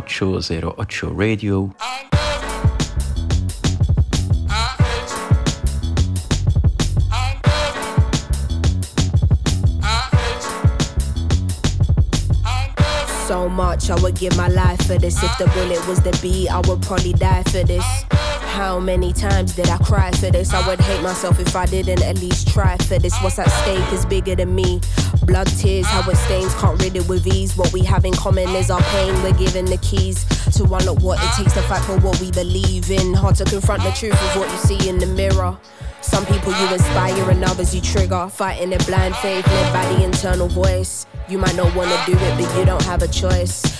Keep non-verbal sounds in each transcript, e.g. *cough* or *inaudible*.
Ocho Zero Ocho Radio. so much. I would give my life for this. If the bullet was the beat, I would probably die for this. How many times did I cry for this? I would hate myself if I didn't at least try for this. What's at stake is bigger than me. Blood, tears, how it stains, can't rid it with ease. What we have in common is our pain. We're given the keys to unlock what it takes to fight for what we believe in. Hard to confront the truth of what you see in the mirror. Some people you inspire and others you trigger. Fighting a blind faith led by the internal voice. You might not wanna do it, but you don't have a choice.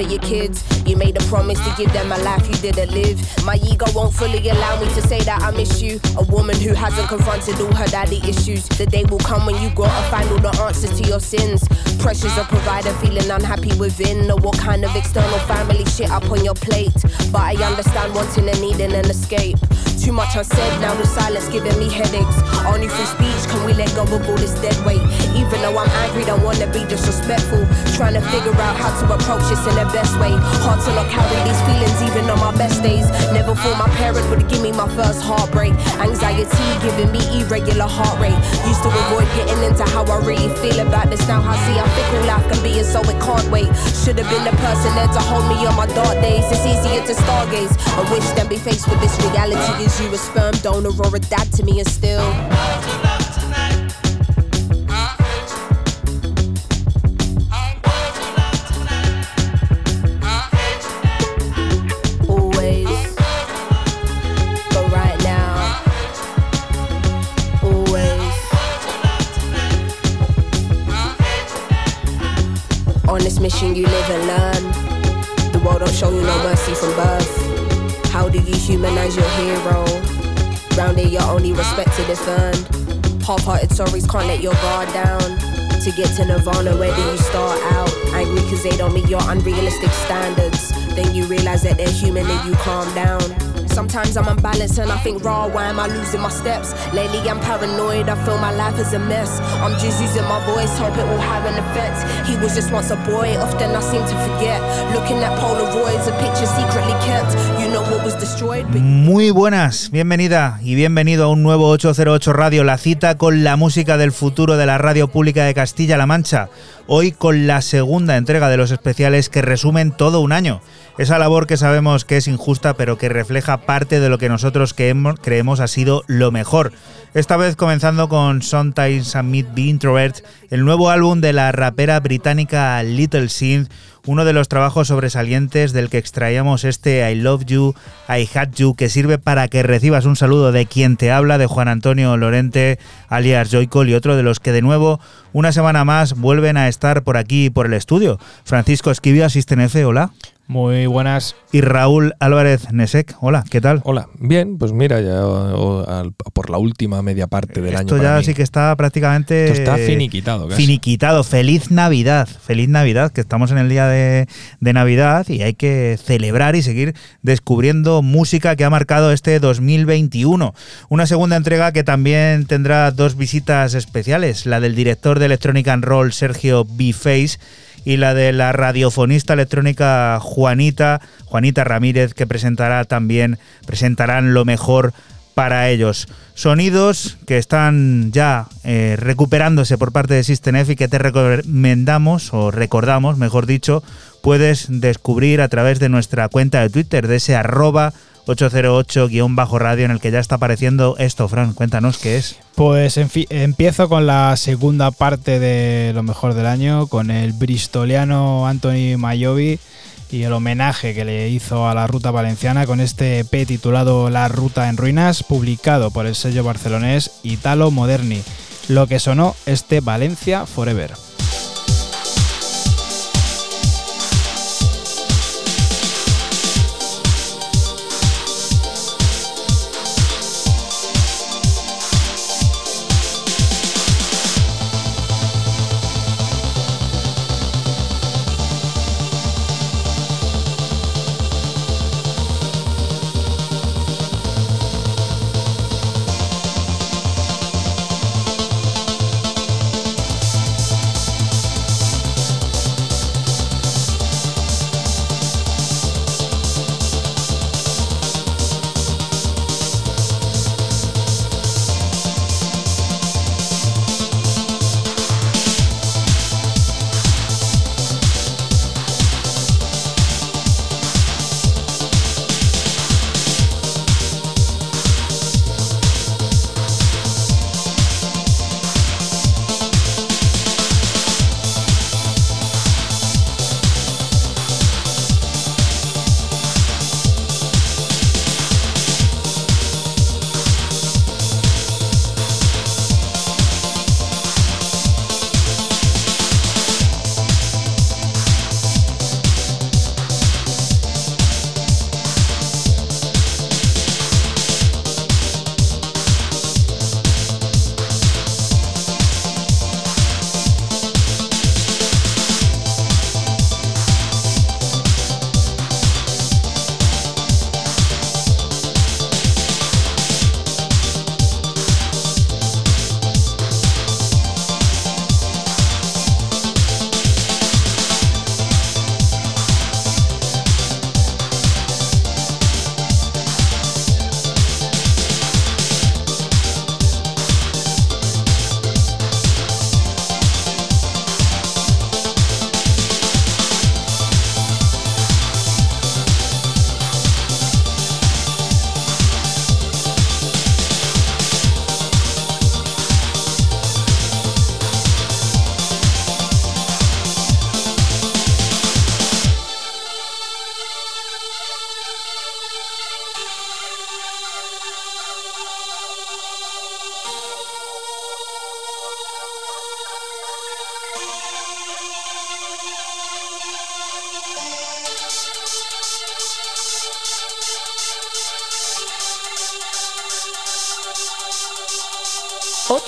For your kids. You made a promise to give them a life you didn't live. My ego won't fully allow me to say that I miss you. A woman who hasn't confronted all her daddy issues. The day will come when you gotta find all the answers to your sins. Pressures of provider, feeling unhappy within. Or what kind of external family shit up on your plate. But I understand wanting and needing an escape. Too much unsaid, now the silence giving me headaches. Only through speech can we let go of all this dead weight. Even though I'm angry, don't wanna be disrespectful. Trying to figure out how to approach this in the best way. Hard to not carry these feelings even on my best days. Never thought my parents would give me my first heartbreak. Anxiety giving me irregular heart rate. Used to avoid getting into how I really feel about this. Now I see how fickle life can be, and so it can't wait. Should have been the person there to hold me on my dark days. It's easier to stargaze. I wish than be faced with this reality. Is you a sperm donor or a dad to me, and still. Always, but right now, always. On this mission, you live and learn. The world don't show you no mercy from birth. How do you humanize your hero? Round here, you're only respected if earned. Half-hearted sorries can't let your guard down. To get to Nirvana, where do you start out? Angry cause they don't meet your unrealistic standards. Then you realize that they're human and you calm down. Sometimes I'm unbalanced and I think, raw, why am I losing my steps? Lately I'm paranoid, I feel my life is a mess. I'm just using my voice, hope it will have an effect. He was just once a boy, often I seem to forget. Looking at Polaroids, a picture secretly kept. You know what was destroyed, Muy buenas, bienvenida y bienvenido a un nuevo 808 Radio, la cita con la música del futuro de la radio pública de Castilla-La Mancha. Hoy con la segunda entrega de los especiales que resumen todo un año. Esa labor que sabemos que es injusta, pero que refleja parte de lo que nosotros creemos, creemos ha sido lo mejor. Esta vez comenzando con Sometimes I Meet the Introvert, el nuevo álbum de la rapera británica Little Synth, uno de los trabajos sobresalientes del que extraíamos este I Love You, I Had You, que sirve para que recibas un saludo de quien te habla, de Juan Antonio Lorente, alias Joycol, y otro de los que de nuevo, una semana más, vuelven a estar por aquí, por el estudio. Francisco Esquivia, Asisten F, hola. Muy buenas. Y Raúl Álvarez Nesek, hola, ¿qué tal? Hola, bien, pues mira, ya o- al- por la última media parte del Esto año. ya para mí. sí que está prácticamente Esto está finiquitado. casi. finiquitado. Feliz Navidad, feliz Navidad, que estamos en el día de, de Navidad y hay que celebrar y seguir descubriendo música que ha marcado este 2021. Una segunda entrega que también tendrá dos visitas especiales, la del director de Electronic and Roll Sergio B. Face y la de la radiofonista electrónica Juanita, Juanita Ramírez, que presentará también, presentarán lo mejor para ellos. Sonidos que están ya eh, recuperándose por parte de System F y que te recomendamos, o recordamos, mejor dicho, puedes descubrir a través de nuestra cuenta de Twitter, de ese arroba 808-radio en el que ya está apareciendo esto, Fran. Cuéntanos qué es. Pues empiezo con la segunda parte de lo mejor del año, con el bristoliano Anthony Mayovi y el homenaje que le hizo a la ruta valenciana con este EP titulado La Ruta en Ruinas, publicado por el sello barcelonés Italo Moderni. Lo que sonó este Valencia Forever.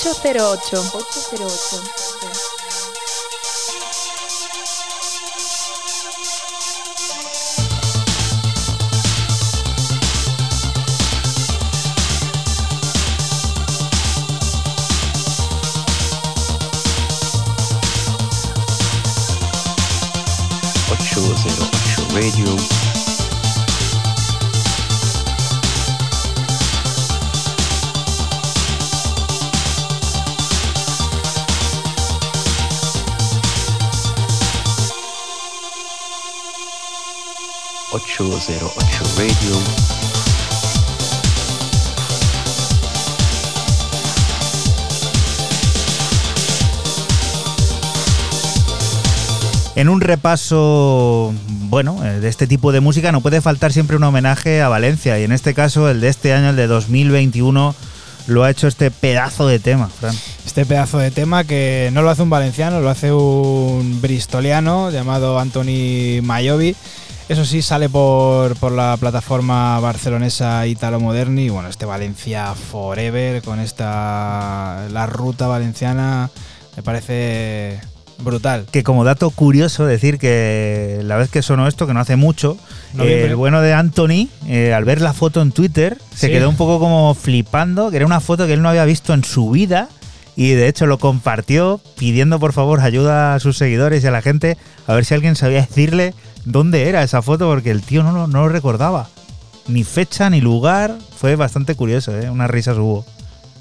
Ocho cero ocho. Ocho cero ocho. Ocho cero ocho Radio. Ocho cero ocho Radio. En un repaso, bueno, eh, de este tipo de música no puede faltar siempre un homenaje a Valencia y en este caso el de este año, el de 2021, lo ha hecho este pedazo de tema, Fran. Este pedazo de tema que no lo hace un valenciano, lo hace un bristoliano llamado Anthony Mayovi. Eso sí, sale por, por la plataforma barcelonesa Italo Moderni. Y bueno, este Valencia Forever con esta. La ruta valenciana me parece brutal. Que como dato curioso decir que la vez que sonó esto, que no hace mucho, eh, el bueno de Anthony, eh, al ver la foto en Twitter, se Sí. quedó un poco como flipando, que era una foto que él no había visto en su vida y de hecho lo compartió pidiendo por favor ayuda a sus seguidores y a la gente a ver si alguien sabía *laughs* decirle dónde era esa foto porque el tío no, lo- no lo recordaba. Ni fecha ni lugar, fue bastante curioso, ¿eh? unas risas hubo.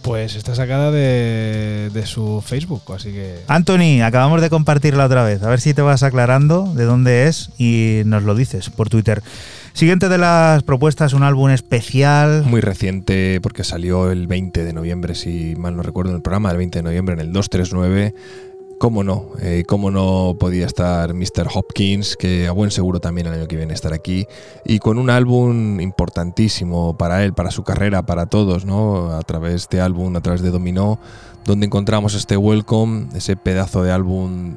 Pues está sacada de, de su Facebook, así que. Anthony, acabamos de compartirla otra vez. A ver si te vas aclarando de dónde es y nos lo dices por Twitter. Siguiente de las propuestas, un álbum especial. Muy reciente porque salió el 20 de noviembre, si mal no recuerdo, en el programa del 20 de noviembre en el 239. ¿Cómo no? Eh, ¿Cómo no podía estar Mr. Hopkins, que a buen seguro también el año que viene estar aquí? Y con un álbum importantísimo para él, para su carrera, para todos, ¿no? A través de este álbum, a través de Dominó, donde encontramos este Welcome, ese pedazo de álbum,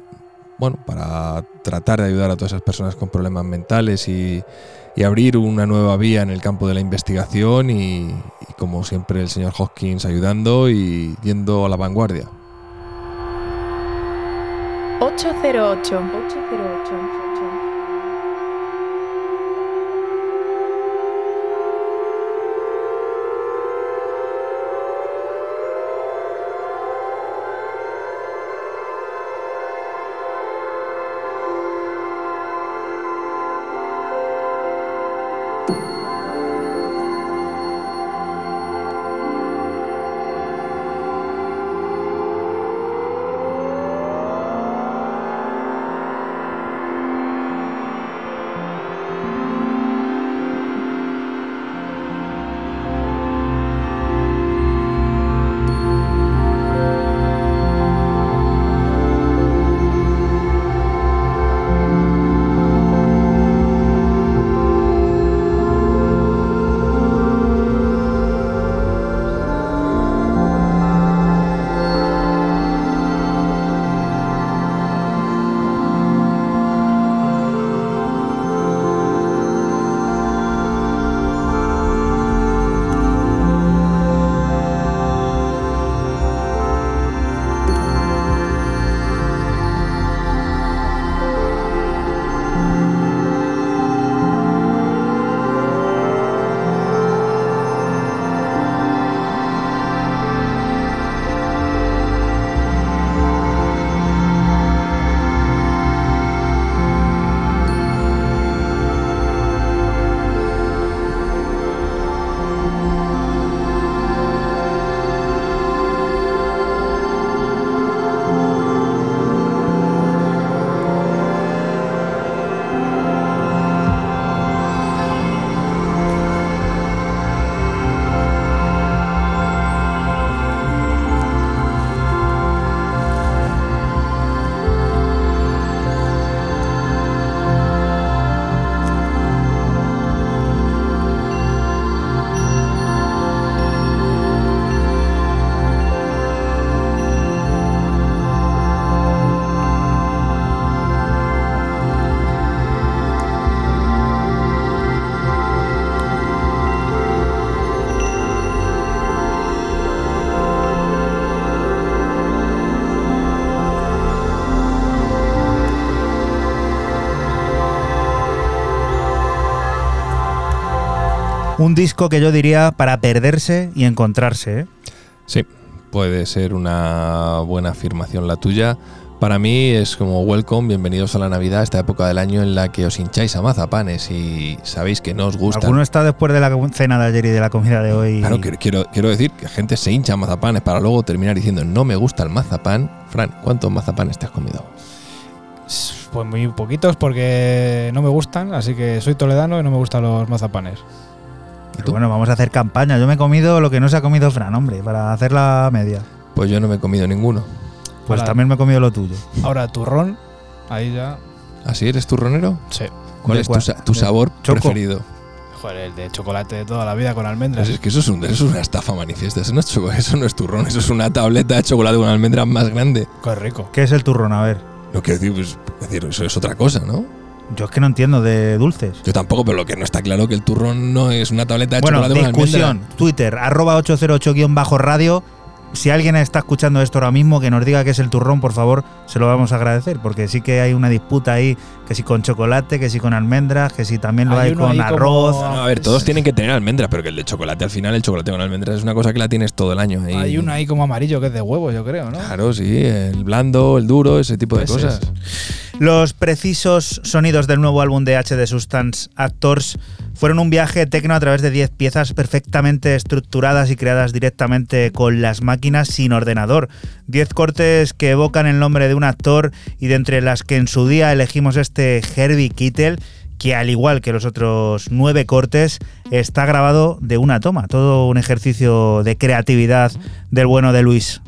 bueno, para tratar de ayudar a todas esas personas con problemas mentales y, y abrir una nueva vía en el campo de la investigación y, y como siempre el señor Hopkins ayudando y yendo a la vanguardia. 808. 808. Un disco que yo diría para perderse y encontrarse. ¿eh? Sí, puede ser una buena afirmación la tuya. Para mí es como welcome, bienvenidos a la Navidad, esta época del año en la que os hincháis a mazapanes y sabéis que no os gustan. ¿Alguno está después de la cena de ayer y de la comida de hoy? Claro, quiero, quiero, quiero decir que gente se hincha a mazapanes para luego terminar diciendo no me gusta el mazapán. Fran, ¿cuántos mazapanes te has comido? Pues muy poquitos porque no me gustan, así que soy toledano y no me gustan los mazapanes. Bueno, vamos a hacer campaña. Yo me he comido lo que no se ha comido Fran, hombre, para hacer la media. Pues yo no me he comido ninguno. Pues Hola. también me he comido lo tuyo. Ahora, turrón, ahí ya. ¿Así eres turronero? Sí. ¿Cuál ¿De es tu, cuál? sa- tu ¿De sabor choco? preferido? Joder, el de chocolate de toda la vida con almendras. Pues es que eso es, un- eso es una estafa manifiesta. Eso no, es choco- *laughs* eso no es turrón, eso es una tableta de chocolate con almendras más grande. Qué rico. ¿Qué es el turrón? A ver. No quiero decir, pues, es decir, eso es otra cosa, ¿no? Yo es que no entiendo de dulces. Yo tampoco, pero lo que no está claro que el turrón no es una tableta de Bueno, chocolate con discusión. almendra. Twitter, arroba 808-radio. Si alguien está escuchando esto ahora mismo, que nos diga qué es el turrón, por favor, se lo vamos a agradecer, porque sí que hay una disputa ahí, que si con chocolate, que si con almendras, que si también lo Hay con como- arroz. No, a ver, todos tienen que tener almendra, pero que el de chocolate al final, el chocolate con almendras es una cosa que la tienes todo el año. ahí. Hay uno ahí como amarillo que es de huevo, yo creo, ¿no? Claro, sí, el blando, el duro, ese tipo de Ese cosas. Los precisos sonidos del nuevo álbum de HD Substance Actors fueron un viaje tecno a través de 10 piezas perfectamente estructuradas y creadas directamente con las máquinas sin ordenador. 10 cortes que evocan el nombre de un actor y de entre las que en su día elegimos este Herbie Kittel que al igual que los otros nueve cortes está grabado de una toma, todo un ejercicio de creatividad del bueno de Luis.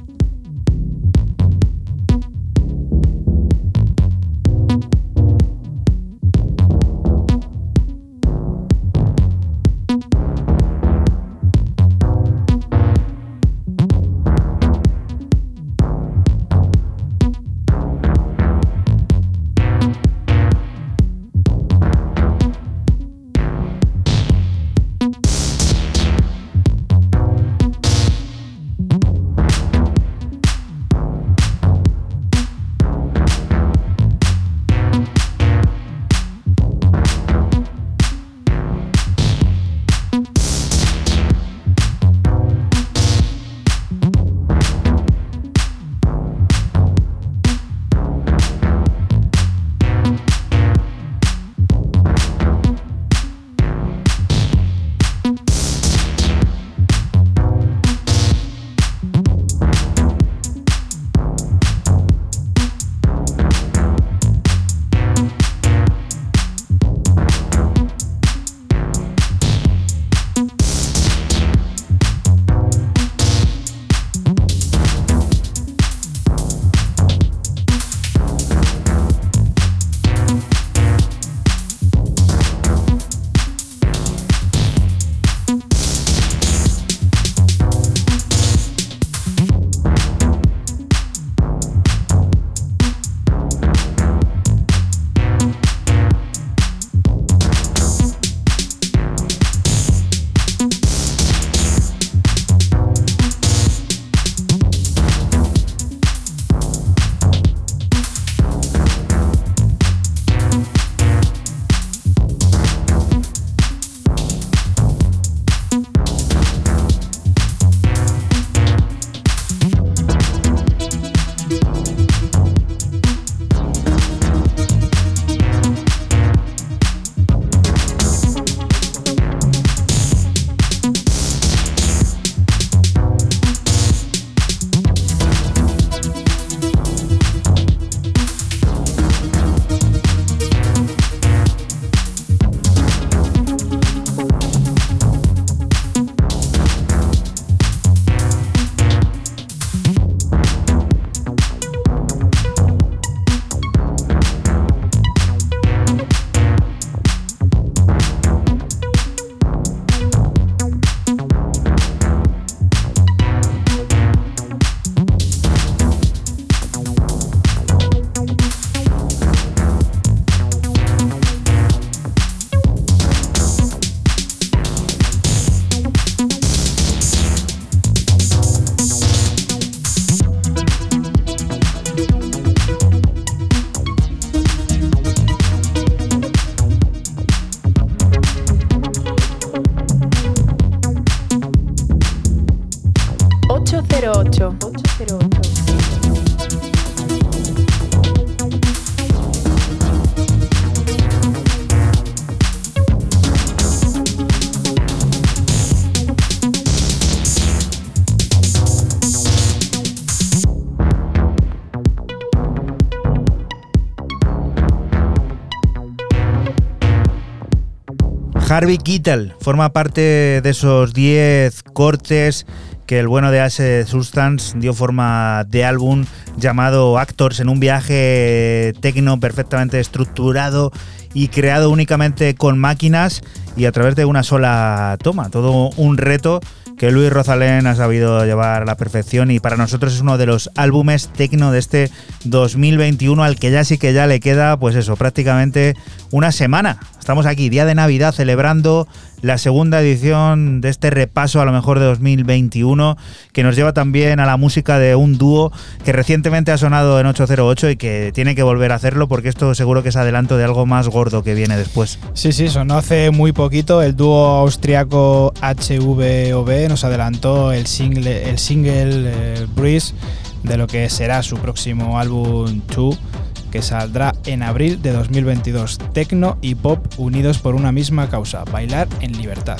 Harvey Keitel forma parte de esos 10 cortes que el bueno de Ace Substance dio forma de álbum llamado Actors en un viaje tecno perfectamente estructurado y creado únicamente con máquinas y a través de una sola toma. Todo un reto que Luis Rosalén ha sabido llevar a la perfección y para nosotros es uno de los álbumes tecno de este 2021 al que ya sí que ya le queda pues eso, prácticamente una semana. Estamos aquí, día de Navidad, celebrando la segunda edición de este repaso a lo mejor de 2021, que nos lleva también a la música de un dúo que recientemente ha sonado en 808 y que tiene que volver a hacerlo porque esto seguro que es adelanto de algo más gordo que viene después. Sí, sí, sonó hace muy poquito. El dúo austriaco HVOB nos adelantó el single, el single eh, Breeze de lo que será su próximo álbum 2 que saldrá en abril de 2022. Tecno y pop unidos por una misma causa, bailar en libertad.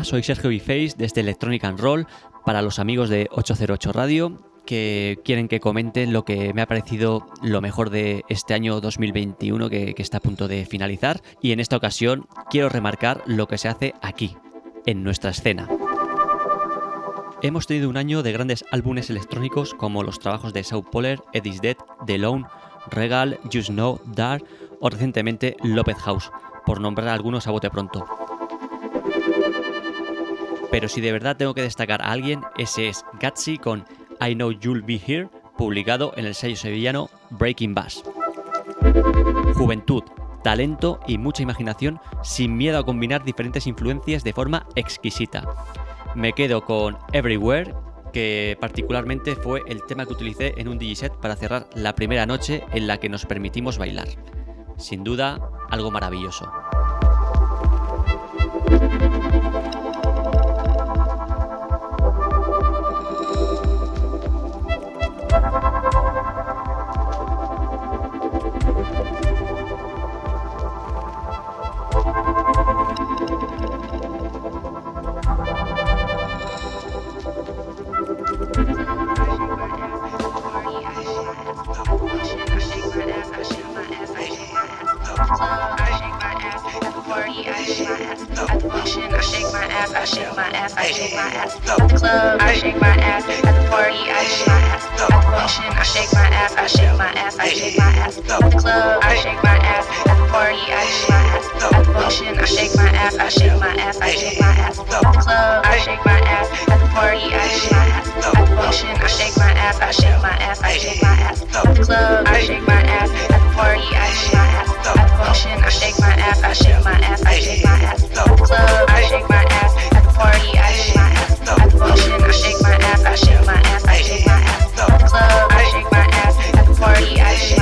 Soy Sergio Biface desde este Electronic and Roll para los amigos de 808 Radio que quieren que comente lo que me ha parecido lo mejor de este año 2021 que, está a punto de finalizar y en esta ocasión quiero remarcar lo que se hace aquí, en nuestra escena. Hemos tenido un año de grandes álbumes electrónicos como los trabajos de South Polar, Eddie's Dead, The Lone, Regal, Just Know, Dark o recientemente Lopez House, por nombrar algunos a bote pronto. Pero si de verdad tengo que destacar a alguien, ese es Gatsy con I Know You'll Be Here, publicado en el sello sevillano Breaking Bass. Juventud, talento y mucha imaginación sin miedo a combinar diferentes influencias de forma exquisita. Me quedo con Everywhere, que particularmente fue el tema que utilicé en un DJ set para cerrar la primera noche en la que nos permitimos bailar. Sin duda, algo maravilloso. at the club. I shake my ass at the party. I shake my ass at the function. I shake my ass, I shake my ass, I shake my ass at the club. I shake my ass at the party. I shake my ass at the function. I shake my ass, I shake my ass, I shake my ass at the club. I shake my ass at the party. I shake my ass at the function. I shake my ass, I shake my ass, I shake my ass at the club. I shake my ass at the party. I shake my ass. I shake my ass, I shake my ass, I shake my ass. At the club, I shake my ass. At the party, I shake my ass. At the function, I shake my ass, I shake my ass, I shake my ass. At the club, I shake my ass. At the party, I shake my ass.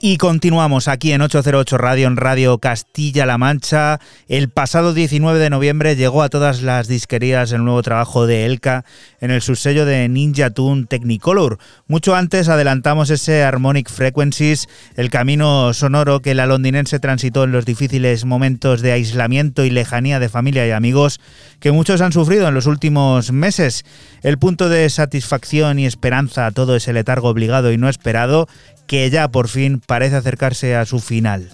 Y continuamos aquí en 808 Radio, en Radio Castilla-La Mancha. El pasado 19 de noviembre llegó a todas las disquerías el nuevo trabajo de Elka en el subsello de Ninja Tune Technicolor. Mucho antes adelantamos ese Harmonic Frequencies, el camino sonoro que la londinense transitó en los difíciles momentos de aislamiento y lejanía de familia y amigos que muchos han sufrido en los últimos meses. El punto de satisfacción y esperanza a todo ese letargo obligado y no esperado que ya por fin parece acercarse a su final.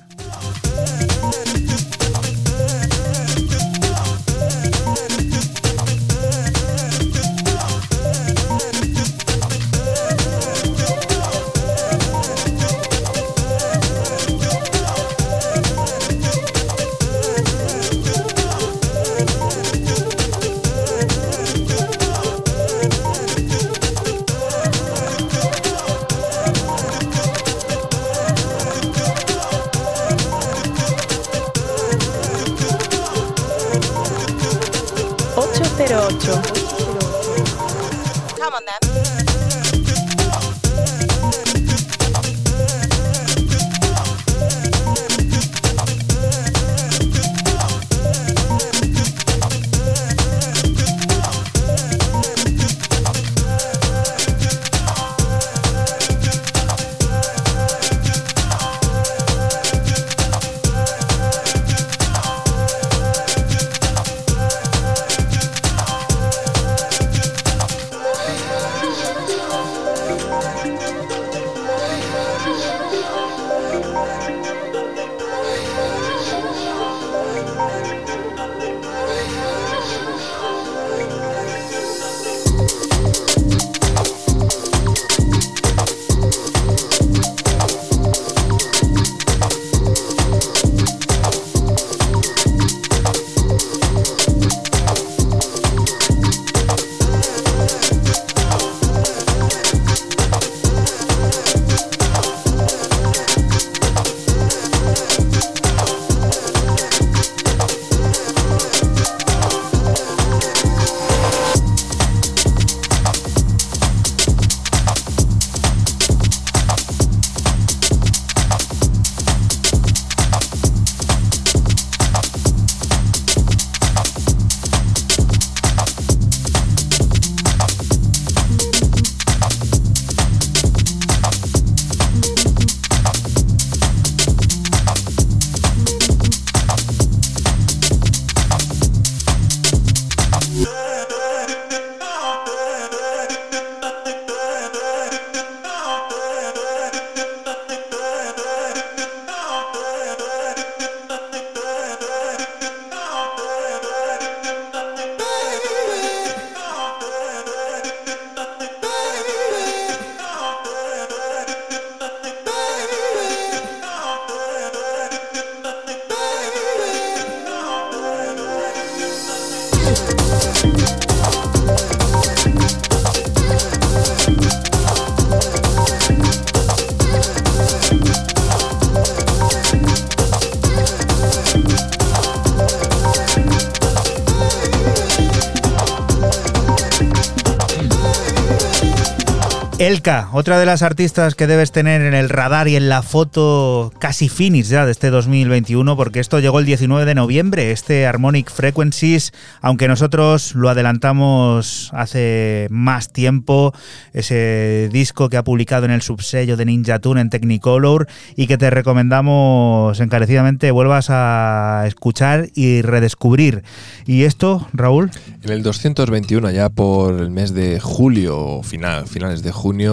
Otra de las artistas que debes tener en el radar y en la foto casi finish ya de este 2021, porque esto llegó el 19 de noviembre, este Harmonic Frequencies, aunque nosotros lo adelantamos hace más tiempo, ese disco que ha publicado en el subsello de Ninja Tune en Technicolor y que te recomendamos encarecidamente vuelvas a escuchar y redescubrir. ¿Y esto, Raúl? En el 221, ya por el mes de julio, final, finales de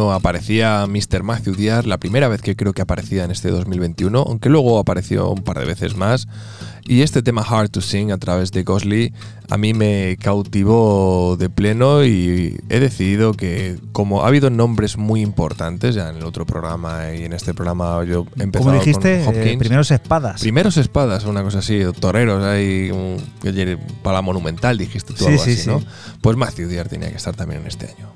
aparecía Mr. Matthew Diaz, la primera vez que creo que aparecía en este 2021, aunque luego apareció un par de veces más. Y este tema Hard to Sing a través de Gosley a mí me cautivó de pleno y he decidido que como ha habido nombres muy importantes ya en el otro programa y en este programa yo he empezado Como dijiste, con eh, Hopkins. primeros espadas. Primeros espadas, una cosa así, toreros ahí, para la monumental dijiste tú Sí, algo sí, así, sí. ¿no? Pues Matthew Diaz tenía que estar también en este año.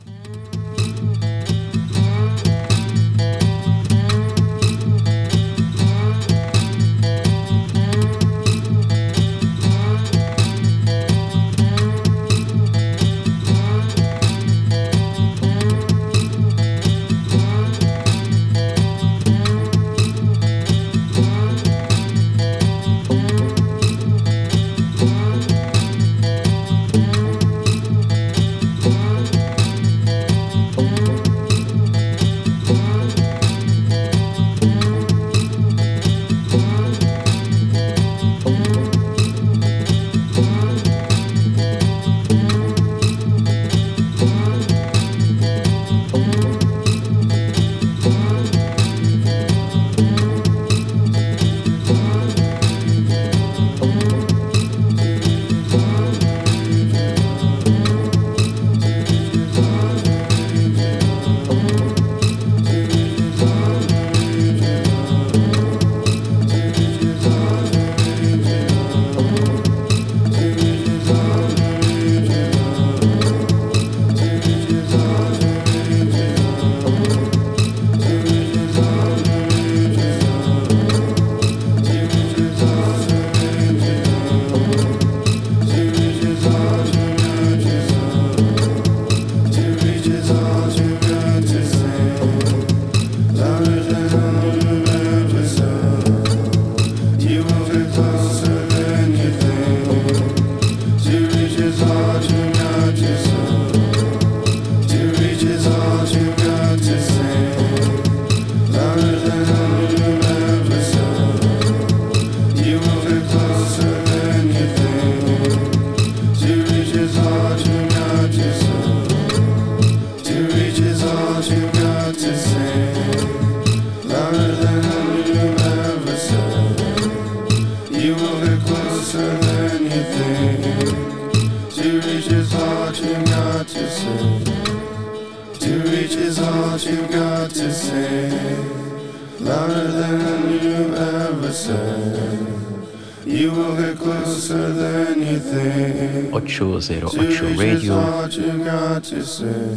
Say.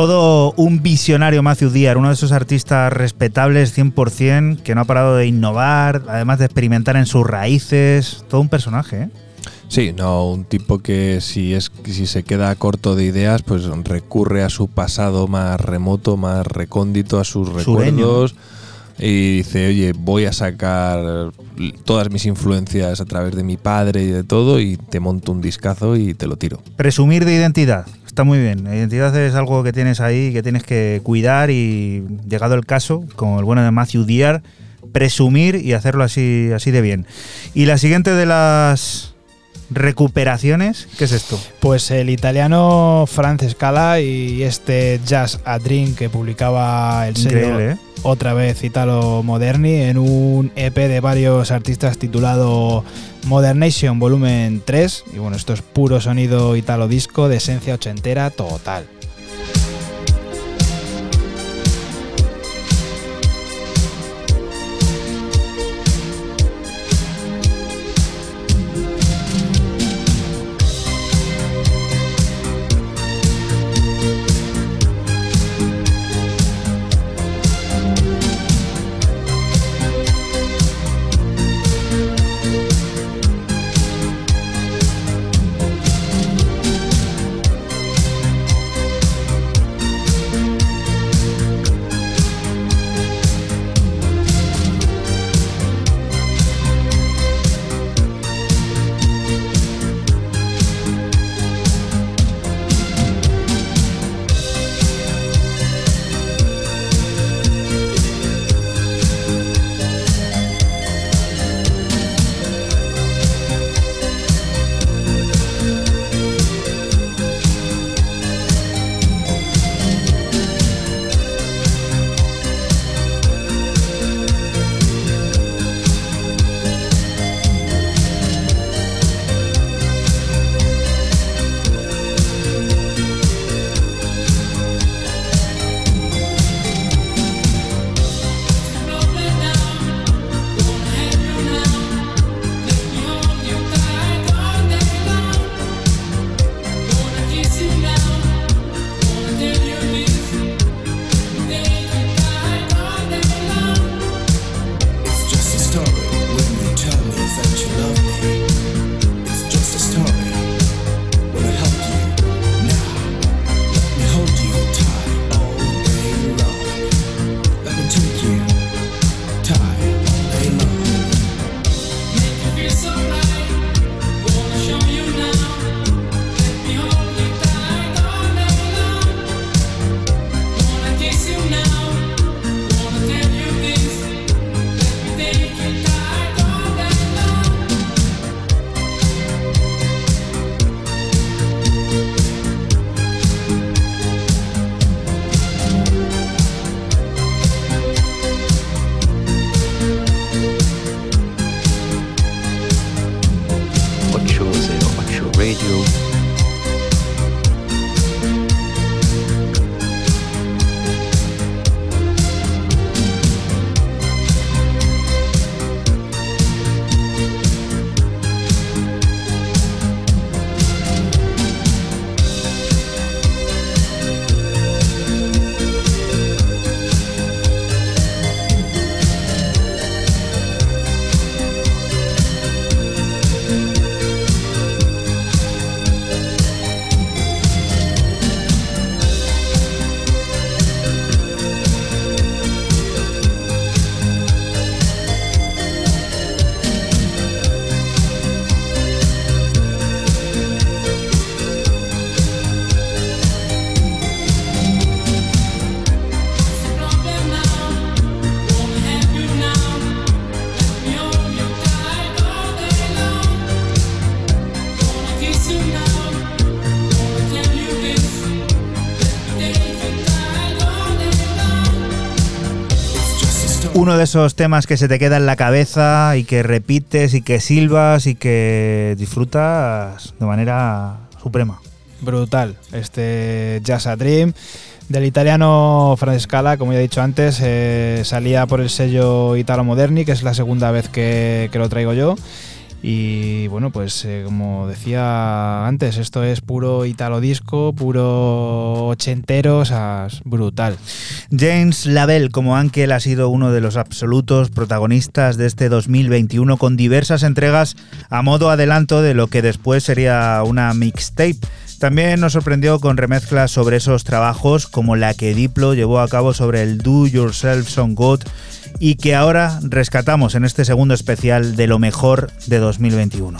Todo un visionario Matthew Dear, uno de esos artistas respetables 100%, que no ha parado de innovar, además de experimentar en sus raíces, todo un personaje, ¿eh? Sí, no, un tipo que si es si se queda corto de ideas, pues recurre a su pasado más remoto, más recóndito, a sus Sureño. recuerdos y dice, oye, voy a sacar todas mis influencias a través de mi padre y de todo y te monto un discazo y te lo tiro. Presumir de identidad, muy bien. La identidad es algo que tienes ahí, que tienes que cuidar y, llegado el caso, como el bueno de Matthew presumir y hacerlo así, así de bien. Y la siguiente de las recuperaciones, ¿qué es esto? Pues el italiano Franz Scala y este Jazz a Dream que publicaba el sello ¿eh? otra vez Italo Moderni en un EP de varios artistas titulado Modernation Volumen 3 y bueno, esto es puro sonido italo disco de esencia ochentera total. Uno de esos temas que se te queda en la cabeza y que repites y que silbas y que disfrutas de manera suprema. Brutal. Este Jazz a Dream del italiano Francescala, como ya he dicho antes, eh, salía por el sello Italo Moderni, que es la segunda vez que lo traigo yo. Y bueno, pues eh, como decía antes, esto es puro italo disco, puro ochentero, o sea, es brutal. James Lavelle, como Ankel, ha sido uno de los absolutos protagonistas de este 2021 con diversas entregas a modo adelanto de lo que después sería una mixtape. También nos sorprendió con remezclas sobre esos trabajos como la que Diplo llevó a cabo sobre el Do Yourself Song God y que ahora rescatamos en este segundo especial de lo mejor de 2021.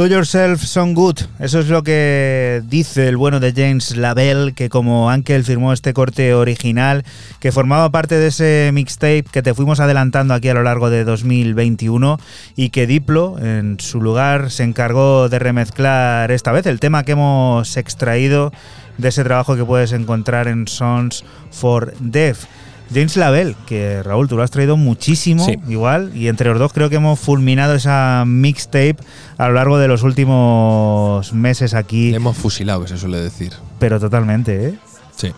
Do Yourself Some Good, eso es lo que dice el bueno de James Lavelle, que como Ankel firmó este corte original, que formaba parte de ese mixtape que te fuimos adelantando aquí a lo largo de 2021 y que Diplo, en su lugar, se encargó de remezclar esta vez el tema que hemos extraído de ese trabajo que puedes encontrar en Sons for Deaf. James Lavelle, que Raúl, tú lo has traído muchísimo, Sí. igual, y entre los dos creo que hemos fulminado esa mixtape a lo largo de los últimos meses aquí, Le hemos fusilado, que se suele decir. pero totalmente, ¿eh? Sí,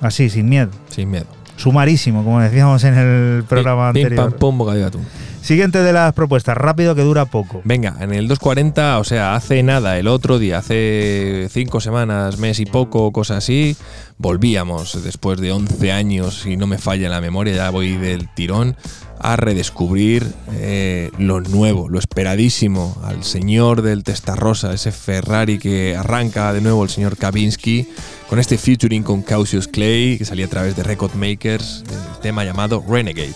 Así, sin miedo. sin miedo. Sumarísimo, como decíamos en el programa Pim, anterior. pam, pum, bocadillo atún. Siguiente de las propuestas, rápido que dura poco. Venga, en el 240, o sea, hace nada, el otro día, hace cinco semanas, mes y poco, cosas así, volvíamos después de 11 años, si no me falla la memoria, ya voy del tirón, a redescubrir eh, lo nuevo, lo esperadísimo, al señor del Testarrosa, ese Ferrari que arranca de nuevo el señor Kavinsky, con este featuring con Cassius Clay, que salía a través de Record Makers, el tema llamado Renegade.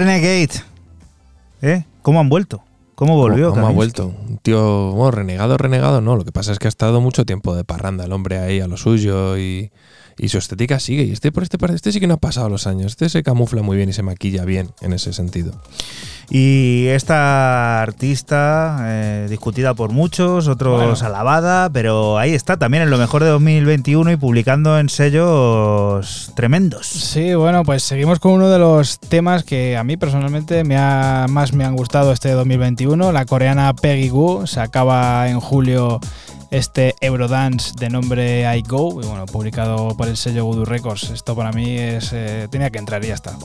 Renegade. ¿Eh? ¿Cómo han vuelto? ¿Cómo volvió? ¿Cómo ha vuelto? Un tío, bueno, renegado, renegado, no. Lo que pasa es que ha estado mucho tiempo de parranda el hombre ahí a lo suyo y, y su estética sigue. Y este por este, par- este sí que no ha pasado los años. Este se camufla muy bien y se maquilla bien en ese sentido. Y esta artista, eh, discutida por muchos, otros alabada, pero ahí está, también en lo mejor de 2021 y publicando en sellos tremendos. Sí, bueno, pues seguimos con uno de los temas que a mí personalmente me ha- más me han gustado este 2021. La coreana Peggy Goo sacaba en julio este Eurodance de nombre I Go, y bueno, publicado por el sello Voodoo Records. Esto para mí es eh, tenía que entrar y ya está.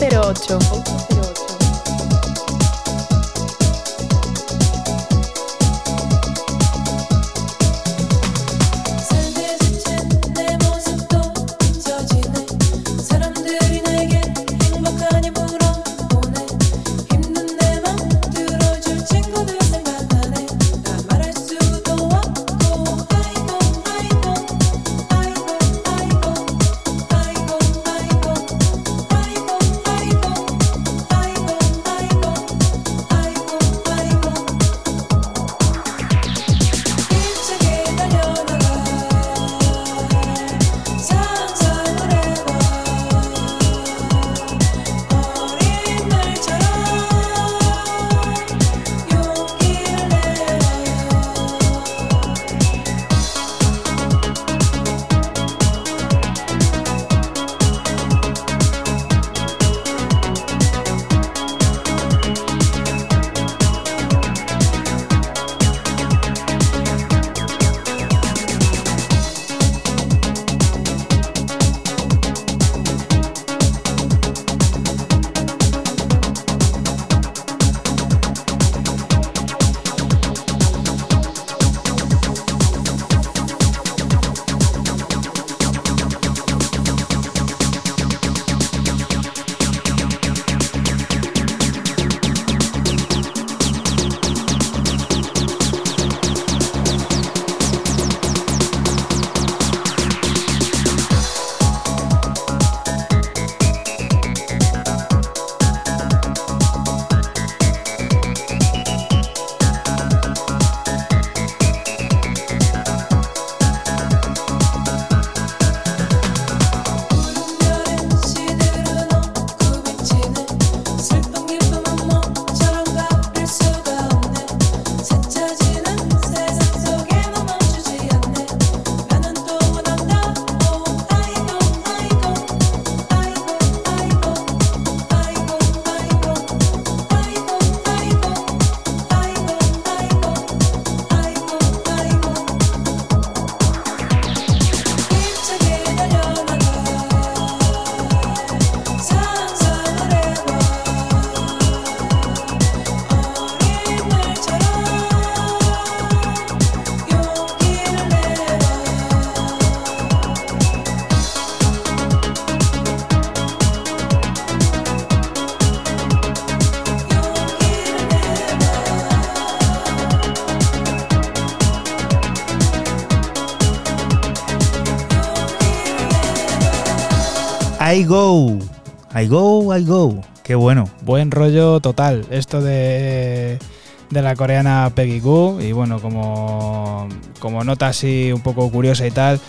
08. I Go. I Go, I Go. Qué bueno. Buen rollo total. Esto de, de la coreana Peggy Goo. Y bueno, como, como nota así un poco curiosa y tal,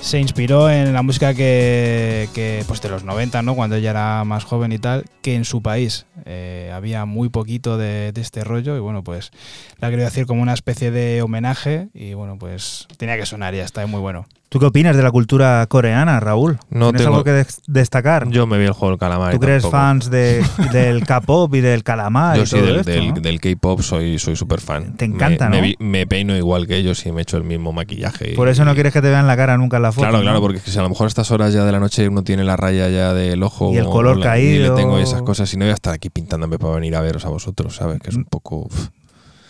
se inspiró en la música que, que, pues de los 90, ¿no? Cuando ella era más joven y tal, que en su país eh, había muy poquito de, de, este rollo y bueno, pues la quería decir como una especie de homenaje y bueno, pues tenía que sonar y ya está, es muy bueno. ¿Tú qué opinas de la cultura coreana, Raúl? No ¿Tienes tengo- algo que des- destacar? Yo me vi el juego del calamar. ¿Tú crees tampoco. fans de, del K-pop y del calamar Yo y sí, todo del, esto, del, ¿no? del K-pop soy soy súper fan. Te encanta, me, ¿no? Me, peino igual que ellos y me echo el mismo maquillaje. Por eso no quieres que te vean la cara nunca en la foto. Claro, ¿no? claro, porque si a lo mejor a estas horas ya de la noche uno tiene la raya ya del ojo Y el o color la- caído. Y le tengo esas cosas y no voy a estar aquí pintándome para venir a veros a vosotros, ¿sabes? Que es un poco...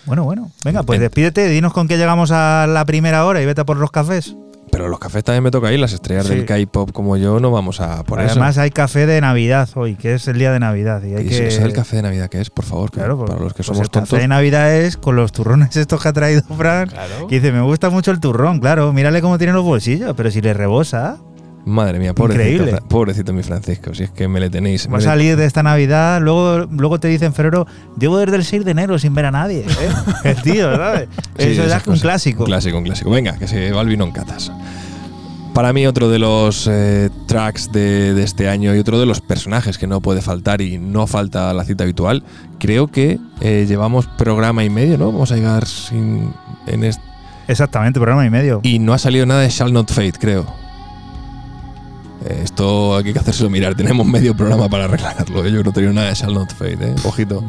Bueno, bueno. Venga, pues despídete, dinos con qué llegamos a la primera hora y vete a por los cafés. Pero los cafés también me toca ir, las estrellas Sí. del K-pop como yo no vamos a por Además eso. hay café de Navidad hoy, que es el día de Navidad. Y hay ¿Y que... eso es el café de Navidad que es? Por favor, que- Claro, para pues- los que pues somos el café tontos. de Navidad es con los turrones *laughs* estos que ha traído Fran. Que dice, me gusta mucho el turrón, claro. Mírale cómo tiene los bolsillos, pero si le rebosa, Madre mía, pobrecito, Increíble. Fra- pobrecito mi Francisco, si es que me le tenéis. va me a le- salir de esta Navidad. Luego, luego te dice en febrero, llevo desde el 6 de enero sin ver a nadie. ¿eh? *laughs* El tío, ¿sabes? Sí, Eso ya esas es un cosas. clásico. Un clásico, un clásico. Venga, que se va el vino en catas. Para mí, otro de los eh, tracks de, de este año y otro de los personajes que no puede faltar y no falta a la cita habitual, creo que eh, llevamos programa y medio, ¿no? Vamos a llegar sin. En este, Exactamente, programa y medio. y no ha salido nada de Shall Not Fade, creo. Esto hay que hacérselo mirar. Tenemos medio programa para arreglarlo. ¿eh? Yo no tenía nada de Shall Not Fade, ¿eh? Ojito.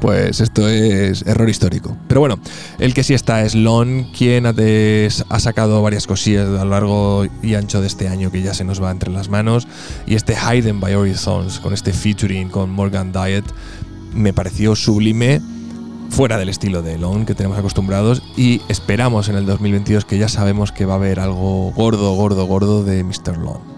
Pues esto es error histórico. Pero bueno, el que sí está es Lon, quien ha, sacado varias cosillas a lo largo y ancho de este año que ya se nos va entre las manos. Y este Hidden by Horizons, con este featuring con Morgan Diet, me pareció sublime, fuera del estilo de Lon que tenemos acostumbrados. Y esperamos en el 2022 que ya sabemos que va a haber algo gordo, gordo, gordo de Mr. Lon.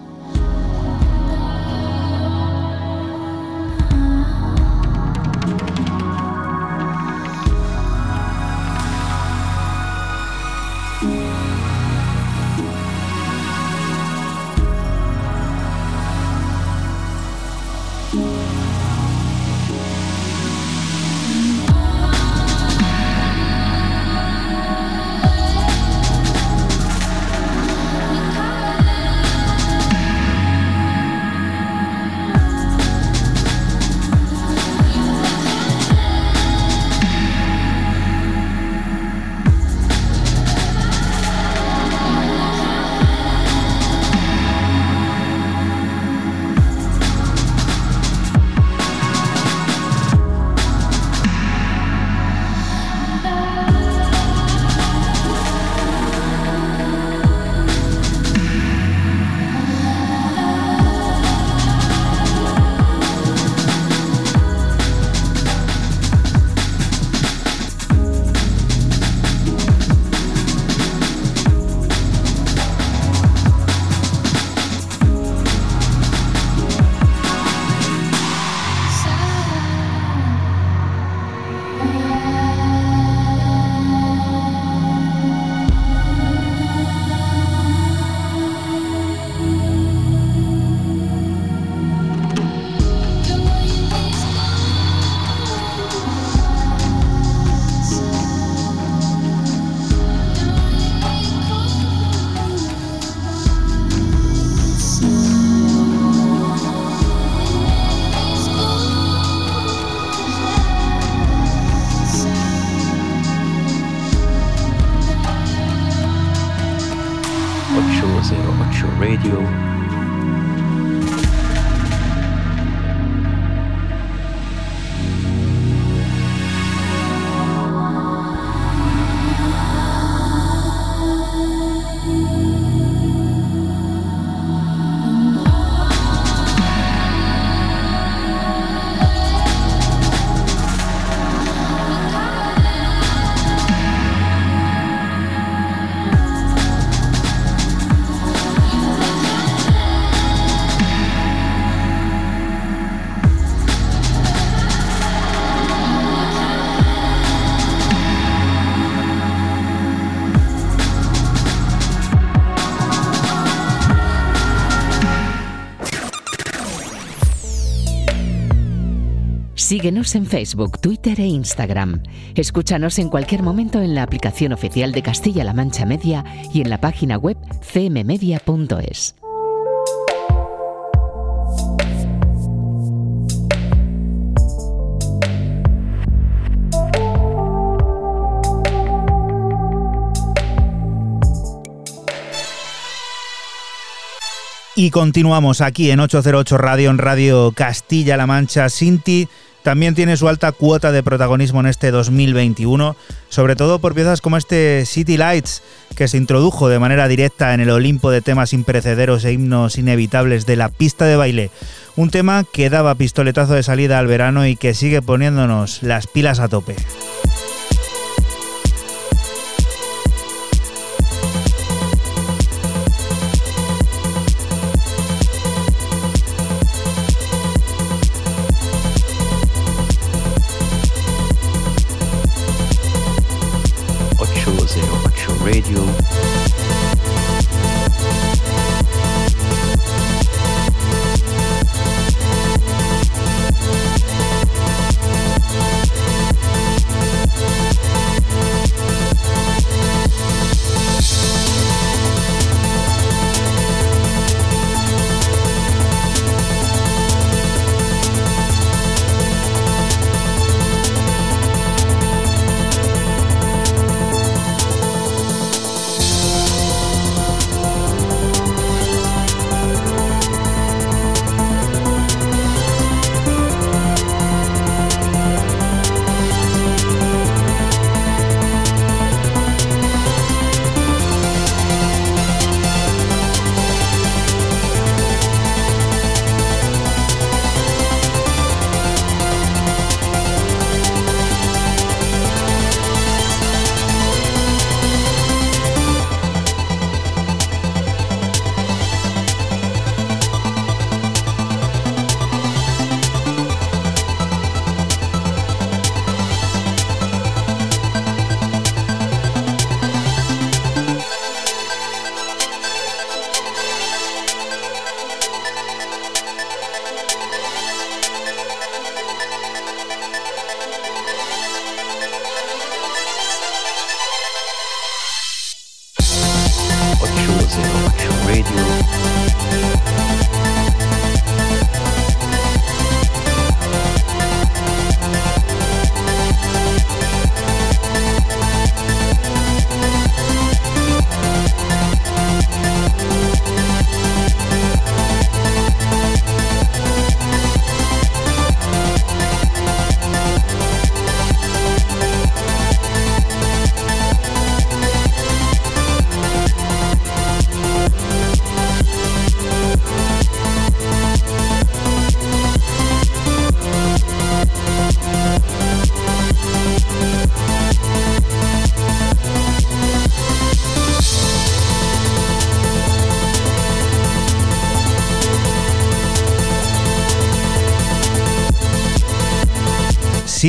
Facebook, Twitter e Instagram. Escúchanos en cualquier momento en la aplicación oficial de Castilla-La Mancha Media y en la página web cmmedia.es. Y continuamos aquí en 808 Radio, en Radio Castilla-La Mancha. Sinti también tiene su alta cuota de protagonismo en este 2021, sobre todo por piezas como este City Lights, que se introdujo de manera directa en el Olimpo de temas imprecederos e himnos inevitables de la pista de baile. Un tema que daba pistoletazo de salida al verano y que sigue poniéndonos las pilas a tope.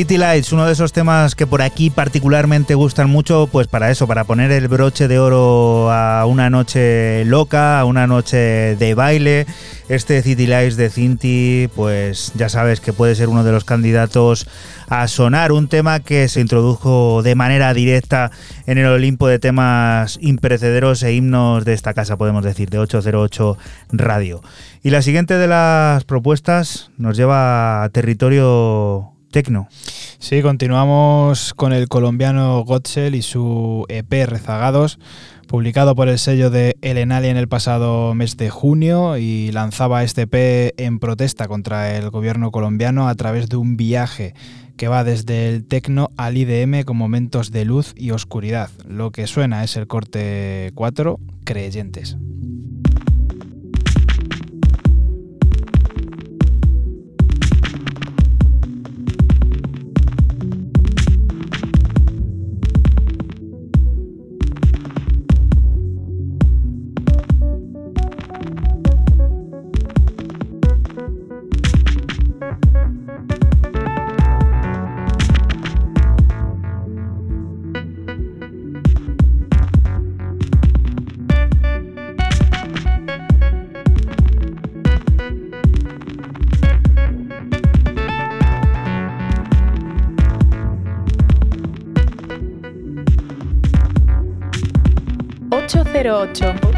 City Lights, uno de esos temas que por aquí particularmente gustan mucho, pues para eso, para poner el broche de oro a una noche loca, a una noche de baile. Este City Lights de Cinti, pues ya sabes que puede ser uno de los candidatos a sonar, un tema que se introdujo de manera directa en el Olimpo de temas imprecederos e himnos de esta casa, podemos decir, de 808 Radio. Y la siguiente de las propuestas nos lleva a territorio tecno. Sí, continuamos con el colombiano Gotzel y su EP Rezagados, publicado por el sello de Elenali en el pasado mes de junio y lanzaba este EP en protesta contra el gobierno colombiano a través de un viaje que va desde el tecno al IDM con momentos de luz y oscuridad. Lo que suena es el corte 4, Creyentes. 808. 808.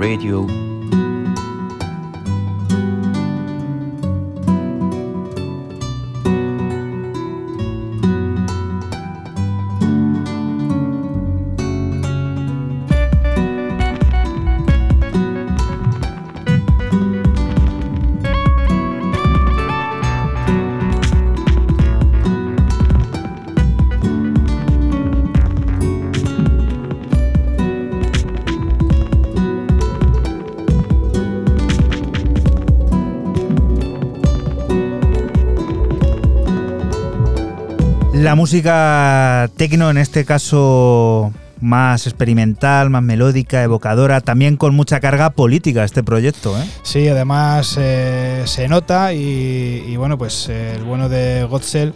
Radio. La música tecno, en este caso más experimental, más melódica, evocadora, también con mucha carga política este proyecto. ¿eh? Sí, además eh, se nota y, bueno, pues eh, el bueno de Gotzel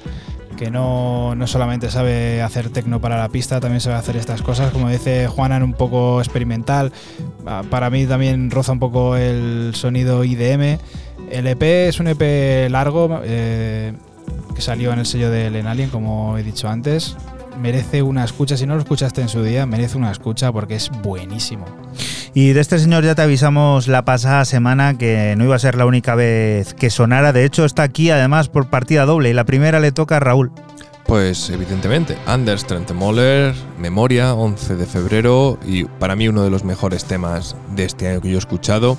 que no, no, solamente sabe hacer tecno para la pista, también sabe hacer estas cosas, como dice Juanan, un poco experimental. Para mí también roza un poco el sonido IDM. El EP es un EP largo, que salió en el sello de Lenalien, como he dicho antes. Merece una escucha, si no lo escuchaste en su día, merece una escucha porque es buenísimo. Y de este señor ya te avisamos la pasada semana que no iba a ser la única vez que sonara. De hecho, está aquí además por partida doble y la primera le toca a Raúl. Pues evidentemente, Anders Trentemoller, Memoria, 11 de febrero y para mí uno de los mejores temas de este año que yo he escuchado.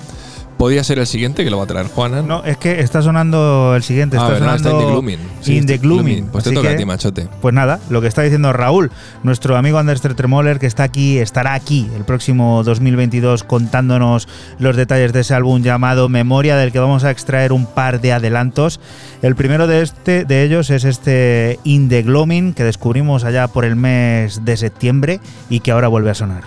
Podía ser el siguiente que lo va a traer Juana. No, es que está sonando el siguiente. Está ah, sonando está In the Glooming. Sí, in the Glooming. Pues te Así toca que, a ti, machote. Pues nada, lo que está diciendo Raúl, nuestro amigo Anders Tremoller, que está aquí, estará aquí el próximo 2022 contándonos los detalles de ese álbum llamado Memoria, del que vamos a extraer un par de adelantos. El primero de, este, de ellos es este In the Gloaming, que descubrimos allá por el mes de septiembre y que ahora vuelve a sonar.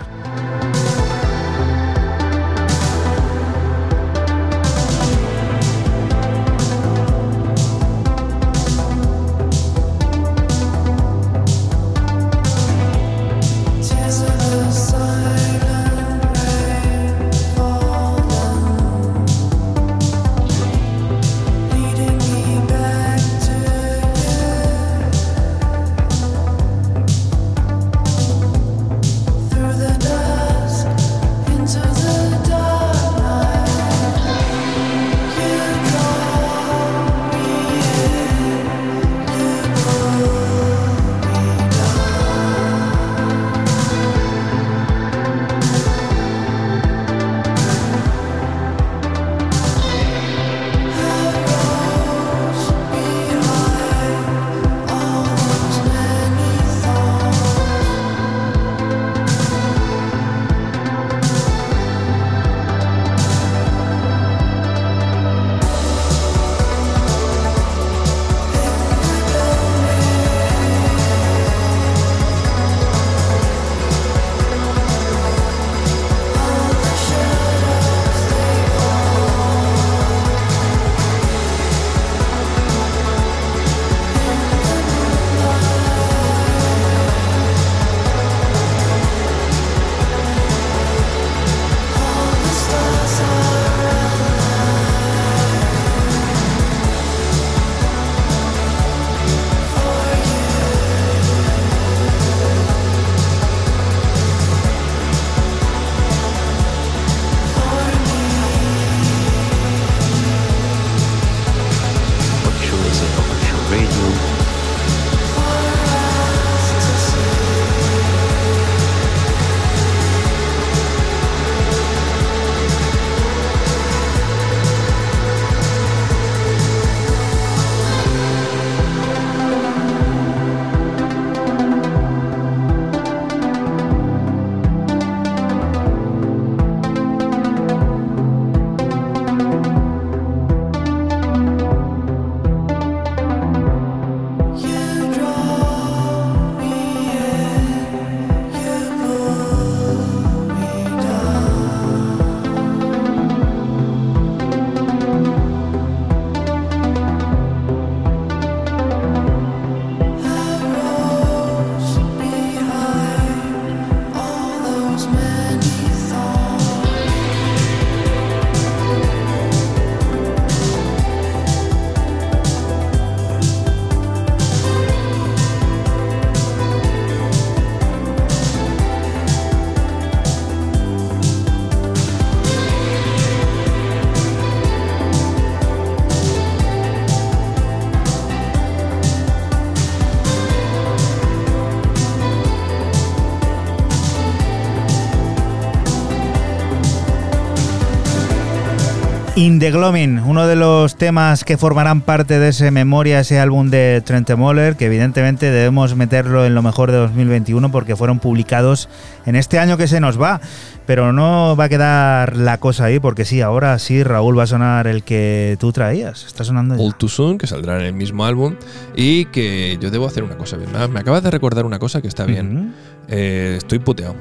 In the Gloaming, uno de los temas que formarán parte de ese memoria, ese álbum de Trent Moller, que evidentemente debemos meterlo en lo mejor de 2021 porque fueron publicados en este año que se nos va. Pero no va a quedar la cosa ahí, porque sí, ahora sí, Raúl va a sonar el que tú traías. Está sonando ya. All Too Soon, que saldrá en el mismo álbum. Y que yo debo hacer una cosa bien. Me- acabas de recordar una cosa que está bien. Eh, estoy puteado.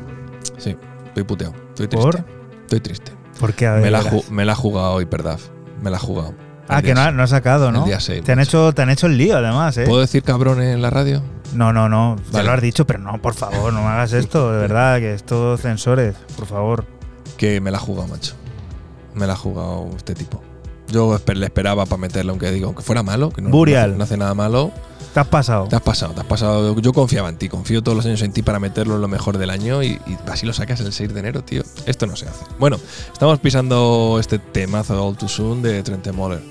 Sí, estoy puteado. Estoy triste. ¿Por? Estoy triste. Porque a Me la, me ha jugado Hyperdaf. Me la ha jugado. Ah, que no, ha- no ha sacado, ¿no? El día seis, te, han hecho, te han hecho el lío, además, ¿eh? ¿Puedo decir cabrón en la radio? No, no, no. Ya Vale. lo has dicho, pero no, por favor, no me hagas esto, de verdad, que esto censores, por favor. Que me la ha jugado, macho. Me la ha jugado este tipo. Yo le esperaba para meterle, aunque digo, aunque fuera malo, que no, Burial. no hace nada malo. Te has pasado. Te has pasado, te has pasado. Yo confiaba en ti, confío todos los años en ti para meterlo en lo mejor del año y, así lo sacas el 6 de enero, tío. Esto no se hace. Bueno, estamos pisando este temazo All Too Soon de Trent Moller.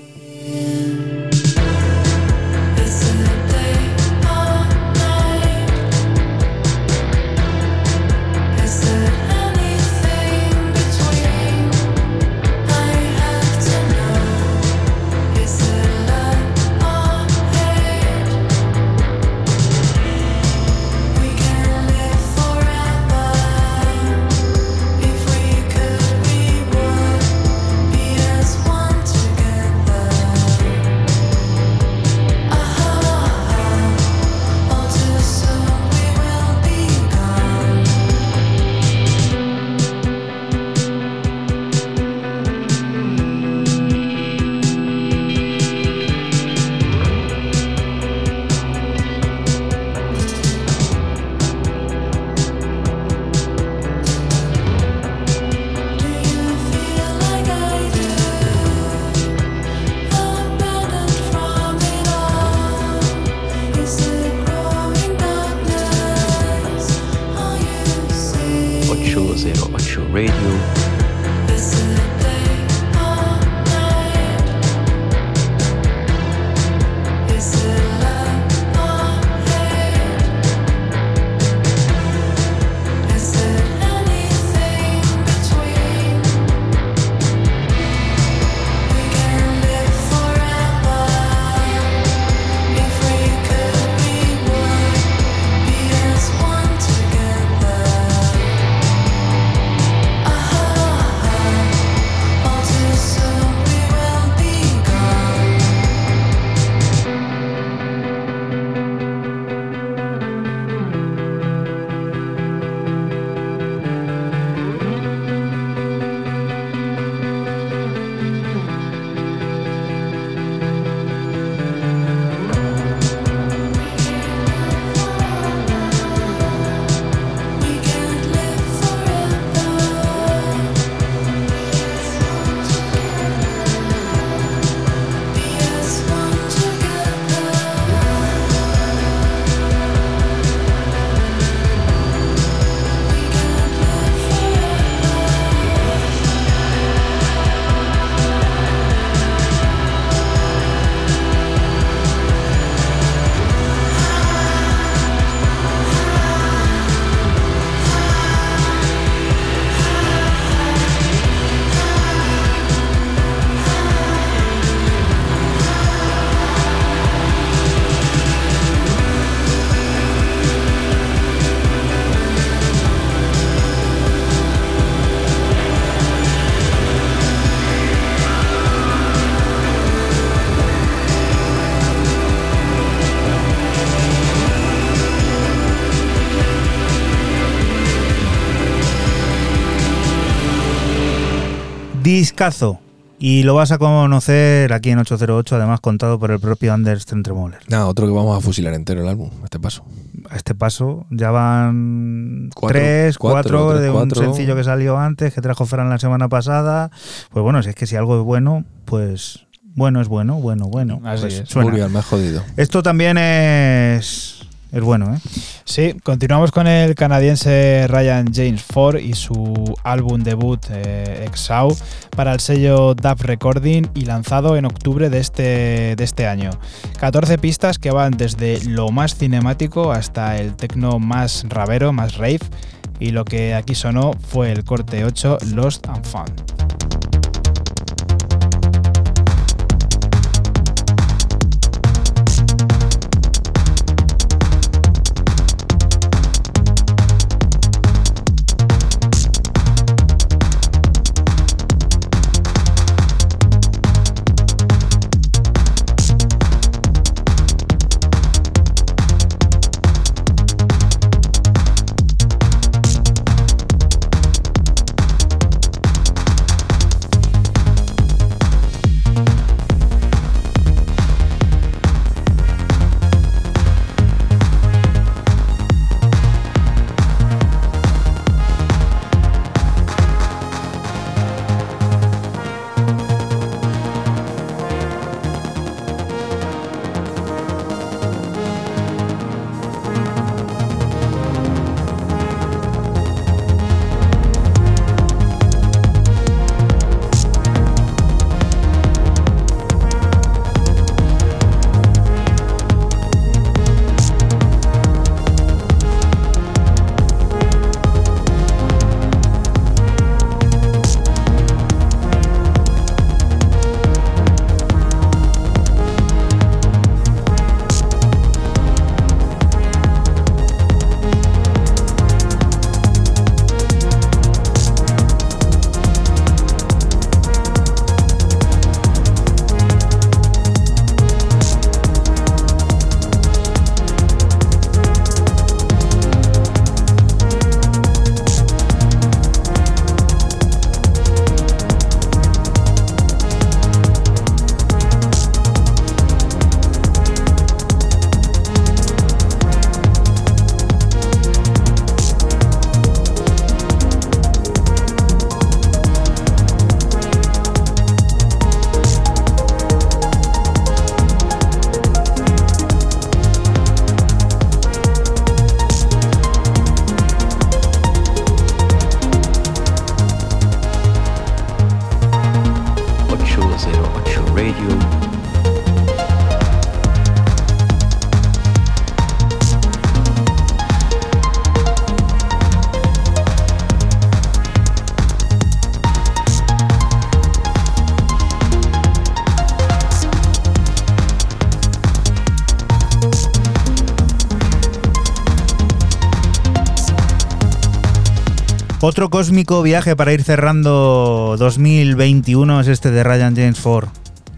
Discazo. Y lo vas a conocer aquí en 808, además contado por el propio Anders Trentremoller. Nada, otro que vamos a fusilar entero el álbum, a este paso. A este paso ya van Cuatro, tres, cuatro, cuatro, tres, de un cuatro. sencillo que salió antes, que trajo Fran la semana pasada. Pues bueno, si es que si algo es bueno, pues bueno es bueno, bueno, bueno. Así pues es. suena. Me ha jodido. Esto también es, es bueno, ¿eh? Sí, continuamos con el canadiense Ryan James Ford y su álbum debut eh, Exau para el sello DAF Recording y lanzado en octubre de este, de este año. 14 pistas que van desde lo más cinemático hasta el tecno más ravero, más rave y lo que aquí sonó fue el corte 8 Lost and Found. Otro cósmico viaje para ir cerrando 2021 es este de Ryan James Ford.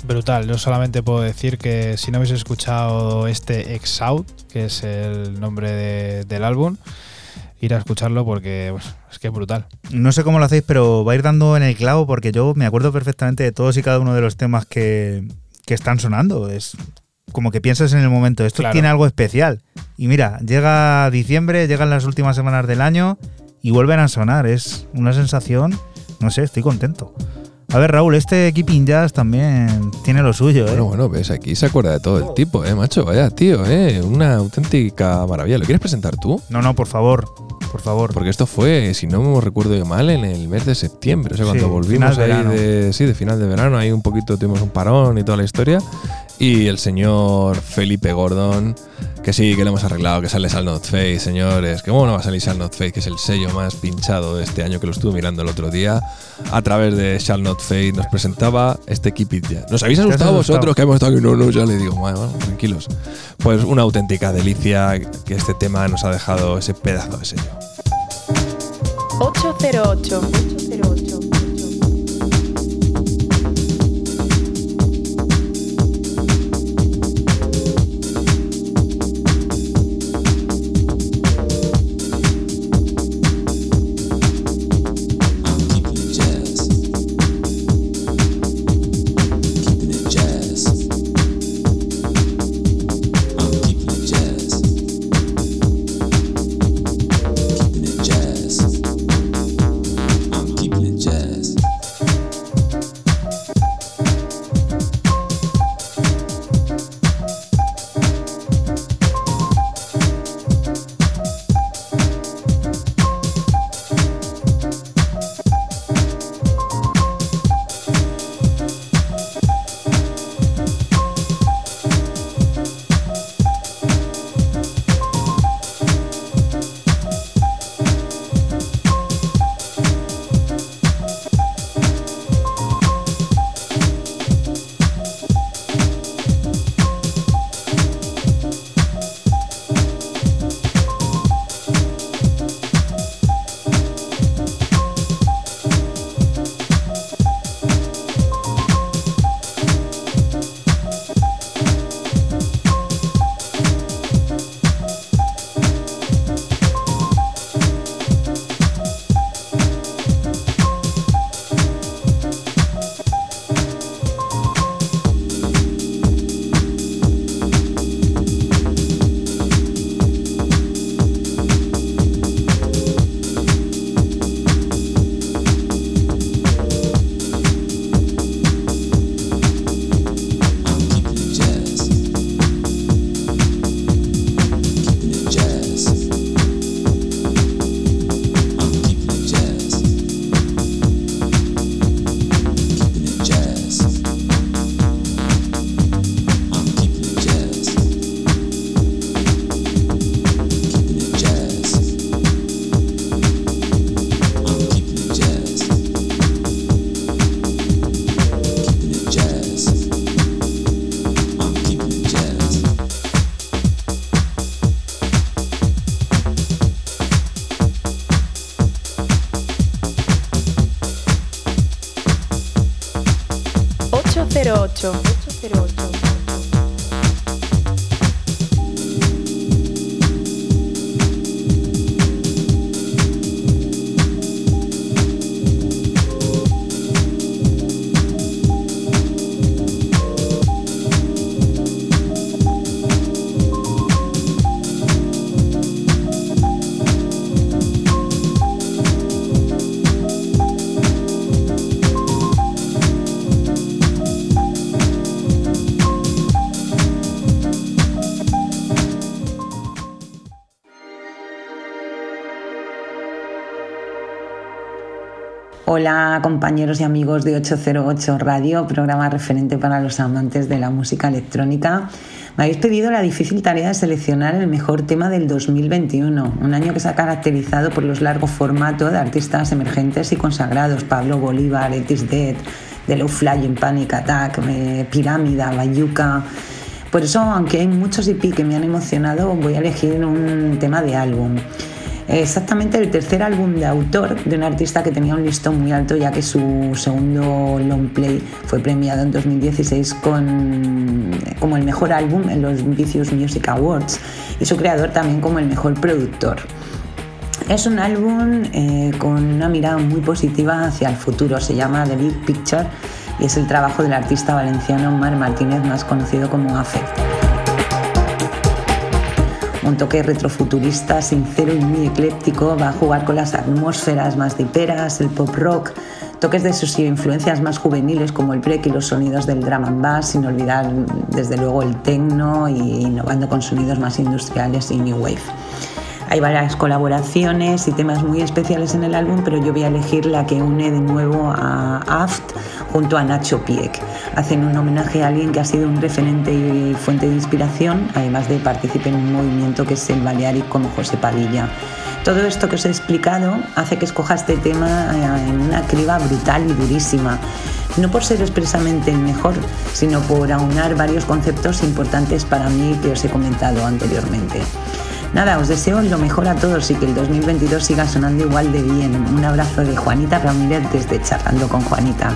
Brutal, yo solamente puedo decir que si no habéis escuchado este Ex Out, que es el nombre de- del álbum, ir a escucharlo porque pues, es que es brutal. No sé cómo lo hacéis, pero va a ir dando en el clavo porque yo me acuerdo perfectamente de todos y cada uno de los temas que, que están sonando. Es como que piensas en el momento, esto Claro. tiene algo especial. Y mira, llega diciembre, llegan las últimas semanas del año y vuelven a sonar. Es una sensación, no sé, estoy contento. A ver, Raúl, este Keeping Jazz también tiene lo suyo, ¿eh? Bueno, bueno, ves, aquí se acuerda de todo el tipo, ¿eh, macho? Vaya, tío, ¿eh? Una auténtica maravilla. ¿Lo quieres presentar tú? No, no, por favor, por favor. Porque esto fue, si no me recuerdo mal, en el mes de septiembre. O sea, Sí, cuando volvimos final de ahí de, sí, de final de verano, ahí un poquito tuvimos un parón y toda la historia. Y el señor Felipe Gordon, que sí, que lo hemos arreglado, que sale Sal Not Face, señores. Que cómo no va a salir Sal Not Face, que es el sello más pinchado de este año, que lo estuve mirando el otro día. A través de Shall Not Fade nos presentaba este Keep It Jazz. ¿Nos habéis ¿Te has asustado asustado? vosotros que hemos estado aquí? No, no, ya le digo, bueno, bueno, tranquilos. Pues una auténtica delicia que este tema nos ha dejado ese pedazo de sello. 808. 808. Hola compañeros y amigos de 808 Radio, programa referente para los amantes de la música electrónica. Me habéis pedido la difícil tarea de seleccionar el mejor tema del 2021, un año que se ha caracterizado por los largos formatos de artistas emergentes y consagrados, Pablo Bolívar, Etis Dead, The Low Flying Panic Attack, eh, Pirámida, Bayuca. Por eso, aunque hay muchos EP que me han emocionado, voy a elegir un tema de álbum. Exactamente el tercer álbum de autor de un artista que tenía un listón muy alto ya que su segundo long play fue premiado en 2016 con, como el mejor álbum en los Vicious Music Awards y su creador también como el mejor productor. Es un álbum eh, con una mirada muy positiva hacia el futuro, se llama The Big Picture y es el trabajo del artista valenciano Mar Martínez más conocido como Affect un toque retrofuturista, sincero y muy ecléptico, va a jugar con las atmósferas más diperas, el pop rock, toques de sus influencias más juveniles como el break y los sonidos del drum and bass, sin olvidar desde luego el techno y innovando con sonidos más industriales y new wave. Hay varias colaboraciones y temas muy especiales en el álbum, pero yo voy a elegir la que une de nuevo a Aft junto a Nacho Pieck. Hacen un homenaje a alguien que ha sido un referente y fuente de inspiración, además de participar en un movimiento que es el Balearic como José Padilla. Todo esto que os he explicado hace que escoja este tema eh, en una criba brutal y durísima no por ser expresamente el mejor, sino por aunar varios conceptos importantes para mí que os he comentado anteriormente. Nada, os deseo lo mejor a todos y que el 2022 siga sonando igual de bien. Un abrazo de Juanita Ramírez desde Charlando con Juanita.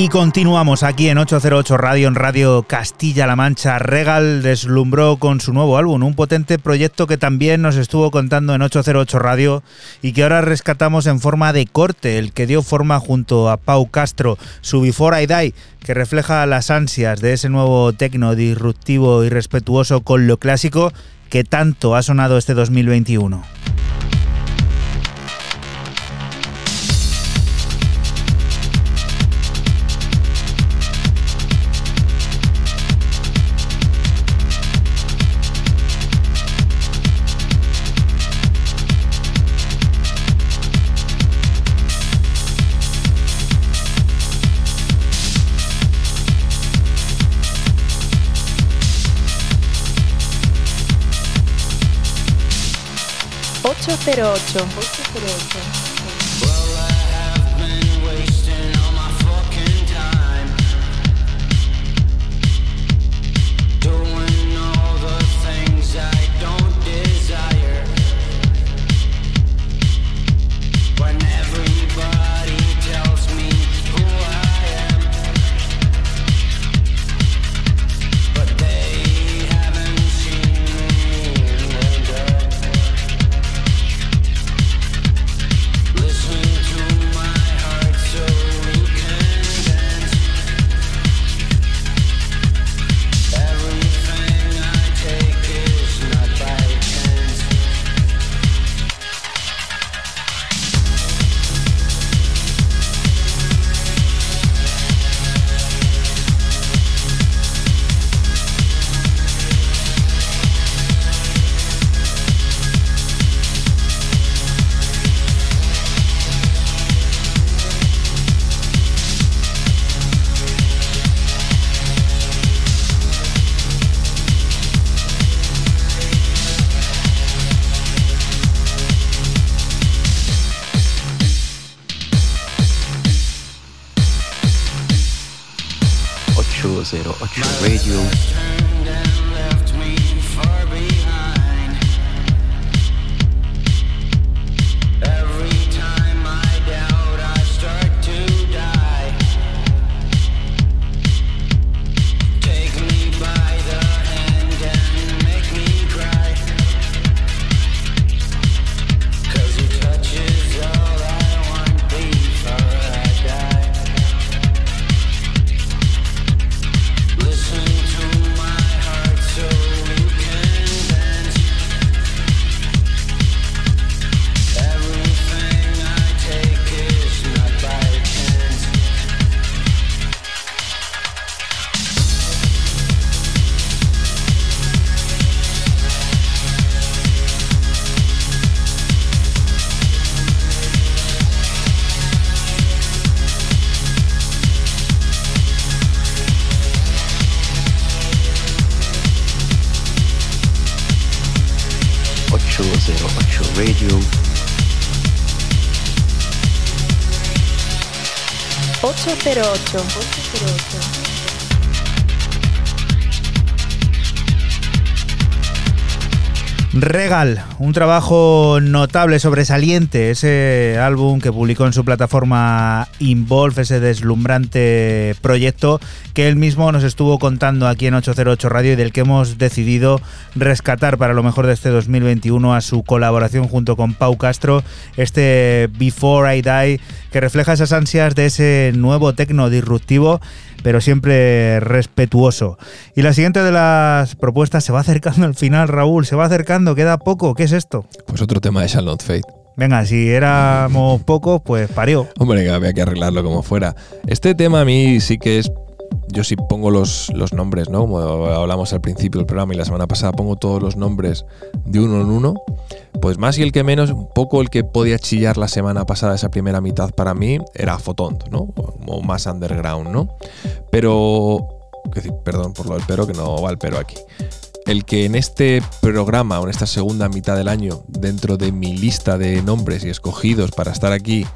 Y continuamos aquí en 808 Radio, en Radio Castilla-La Mancha. Regal deslumbró con su nuevo álbum, un potente proyecto que también nos estuvo contando en 808 Radio y que ahora rescatamos en forma de corte, el que dio forma junto a Pau Castro, su Before I Die, que refleja las ansias de ese nuevo tecno disruptivo y respetuoso con lo clásico que tanto ha sonado este 2021. 808. 808. 08. Un trabajo notable, sobresaliente, ese álbum que publicó en su plataforma Involve, ese deslumbrante proyecto que él mismo nos estuvo contando aquí en 808 Radio y del que hemos decidido rescatar para lo mejor de este 2021 a su colaboración junto con Pau Castro, este Before I Die, que refleja esas ansias de ese nuevo tecno disruptivo pero siempre respetuoso. Y la siguiente de las propuestas se va acercando al final, Raúl, se va acercando, queda poco, ¿qué es esto? Pues otro tema de Shall Fate. Venga, si éramos pocos, pues parió. Hombre, había que arreglarlo como fuera. Este tema a mí sí que es yo sí pongo los, los, nombres, ¿no? Como hablamos al principio del programa y la semana pasada pongo todos los nombres de uno en uno, pues más y el que menos, un poco el que podía chillar la semana pasada esa primera mitad para mí era Fotont, ¿no? O más underground, ¿no? Pero, perdón por lo del pero, que no va el pero aquí. El que en este programa o en esta segunda mitad del año, dentro de mi lista de nombres y escogidos para estar aquí,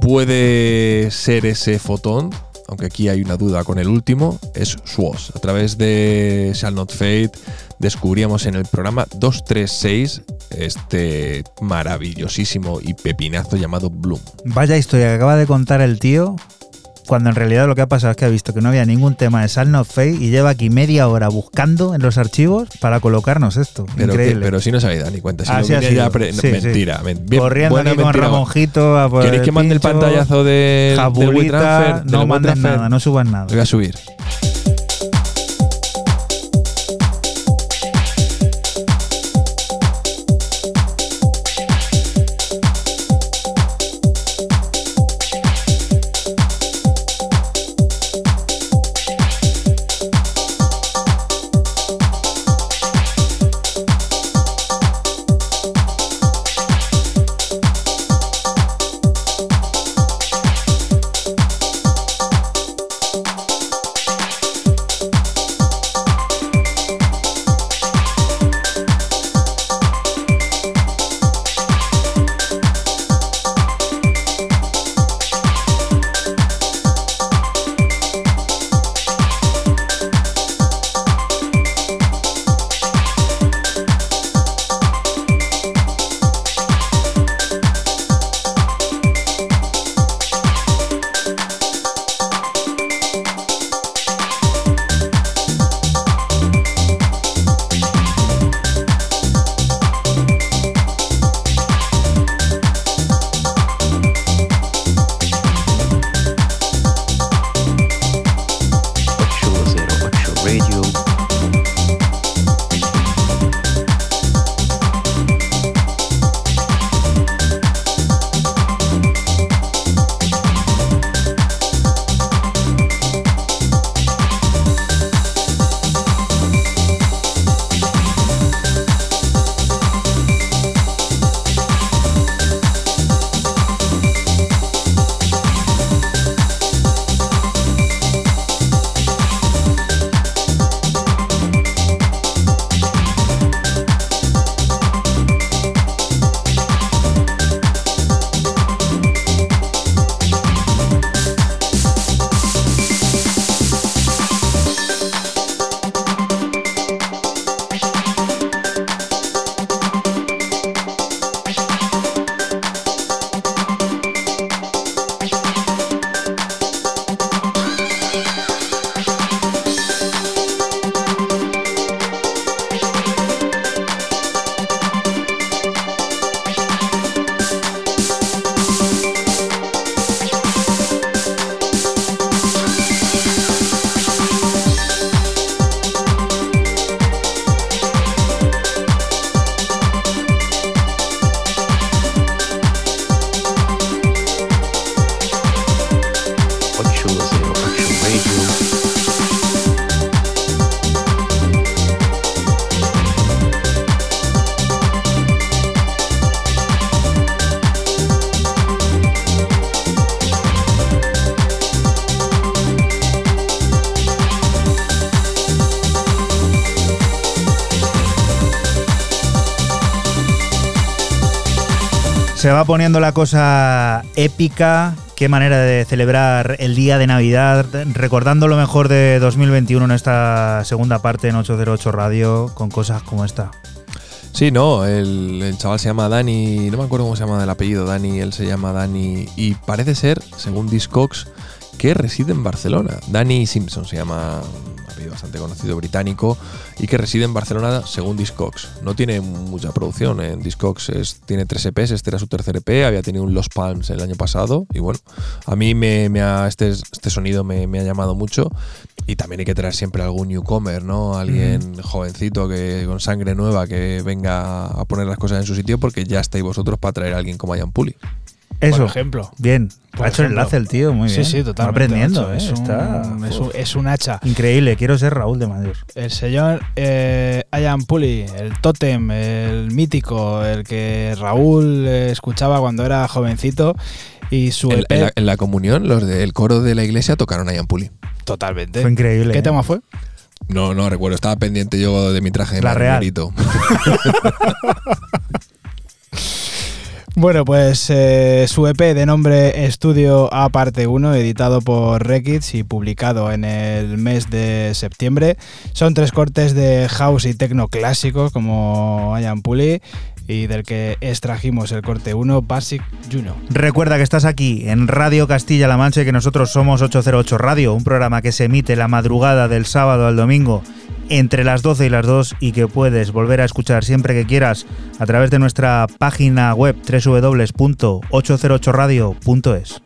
puede ser ese Fotón, aunque aquí hay una duda con el último, es SWOS. A través de Shall Not Fade descubríamos en el programa 236 este maravillosísimo y pepinazo llamado Bloom. Vaya historia que acaba de contar el tío. Cuando en realidad lo que ha pasado es que ha visto que no había ningún tema de Sound of Fate y lleva aquí media hora buscando en los archivos para colocarnos esto. Pero, que- Increíble. pero si no se dado ni cuenta. Si Así no ha venía ya pre- Sí, sí. mentira. men- bien- Corriendo aquí con. Ramonjito a por ¿Queréis que mande el pantallazo del Jabulita, WeTransfer? no Del mandes WeTransfer? nada, no subas nada. Lo voy a subir. Se va poniendo la cosa épica. Qué manera de celebrar el día de Navidad, recordando lo mejor de 2021 en esta segunda parte en 808 Radio con cosas como esta. Sí, no, el, chaval se llama Dani, no me acuerdo cómo se llama el apellido, Dani, él se llama Dani y parece ser, según Discogs, que reside en Barcelona. Dani Simpson se llama, bastante conocido británico y que reside en Barcelona según Discogs. No tiene mucha producción, en Discogs es- tiene tres EPs, este era su tercer EP, había tenido un Lost Palms el año pasado y bueno, a mí me, me ha, este, este sonido me, me ha llamado mucho y también hay que traer siempre algún newcomer, ¿no? Alguien jovencito que con sangre nueva que venga a poner las cosas en su sitio porque ya estáis vosotros para traer a alguien como Ian Puli. Eso. Por ejemplo. Bien. Por ha hecho el ejemplo. enlace el tío, muy Sí, bien. sí, Está totalmente, aprendiendo, macho. ¿eh? Es un- Está es un- es un hacha. Increíble, quiero ser Raúl de Mayor. El señor eh, Ian Puli, el tótem, el mítico, el que Raúl escuchaba cuando era jovencito y su En, EP en la, en la comunión, los del coro de la iglesia tocaron a Ian Puli. totalmente. Fue increíble. ¿Qué ¿eh? tema fue? No, no recuerdo, estaba pendiente yo de mi traje de La Real. *laughs* Bueno, pues eh, su EP de nombre Estudio A Parte 1, editado por Rekids y publicado en el mes de septiembre. Son tres cortes de house y techno clásicos como Ian Puli y del que extrajimos el corte 1, Basic Juno. Recuerda que estás aquí en Radio Castilla-La Mancha y que nosotros somos 808 Radio, un programa que se emite la madrugada del sábado al domingo entre las 12 y las 2 y que puedes volver a escuchar siempre que quieras a través de nuestra página web www.808radio.es.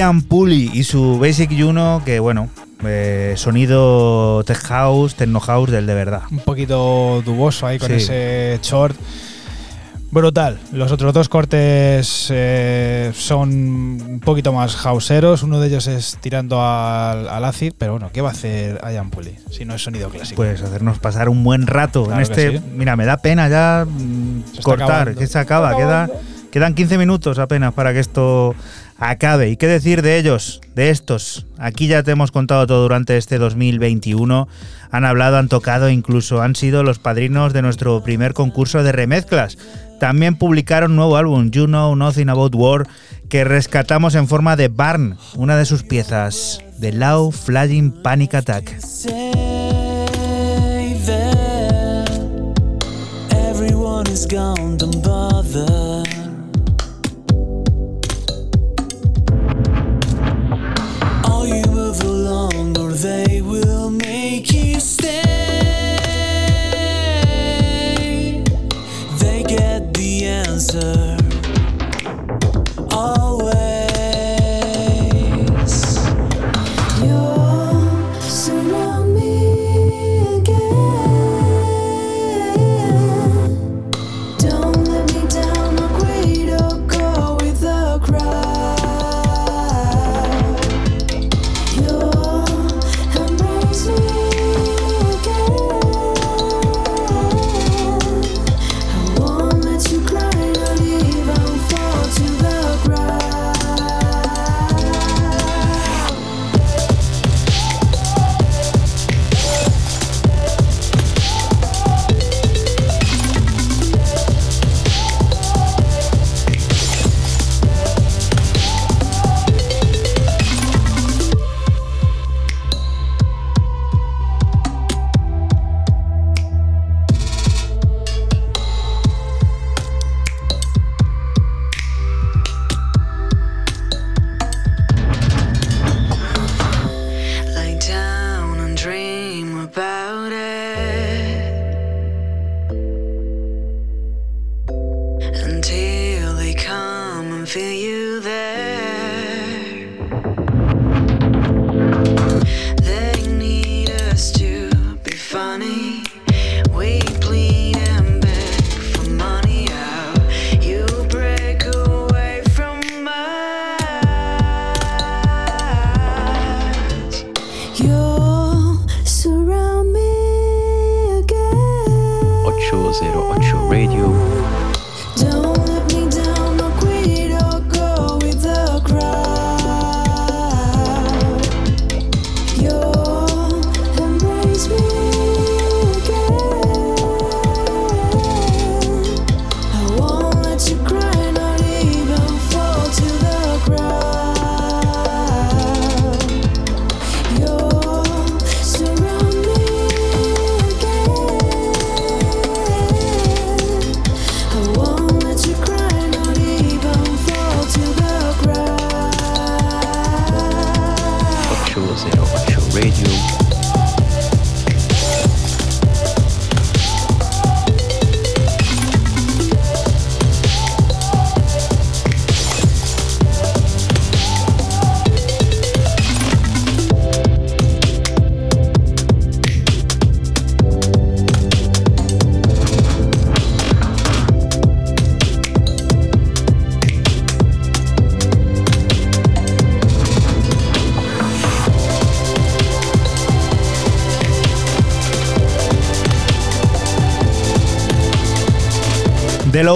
Ian Pulley y su Basic Juno, que bueno, eh, sonido tech house, techno house del de verdad. Un poquito duboso ahí con Sí. ese short. Brutal. Los otros dos cortes eh, son un poquito más houseeros. Uno de ellos es tirando al, al acid, pero bueno, ¿qué va a hacer Ian Pulley si no es sonido clásico? Pues hacernos pasar un buen rato Claro en este. sí. Mira, me da pena ya mm, Se cortar, que se acaba. Queda, quedan 15 minutos apenas para que esto acabe. ¿Y qué decir de ellos, de estos? Aquí ya te hemos contado todo durante este 2021. Han hablado, han tocado, incluso han sido los padrinos de nuestro primer concurso de remezclas. También publicaron nuevo álbum, You Know Nothing About War, que rescatamos en forma de Barn, una de sus piezas, The Low Flying Panic Attack.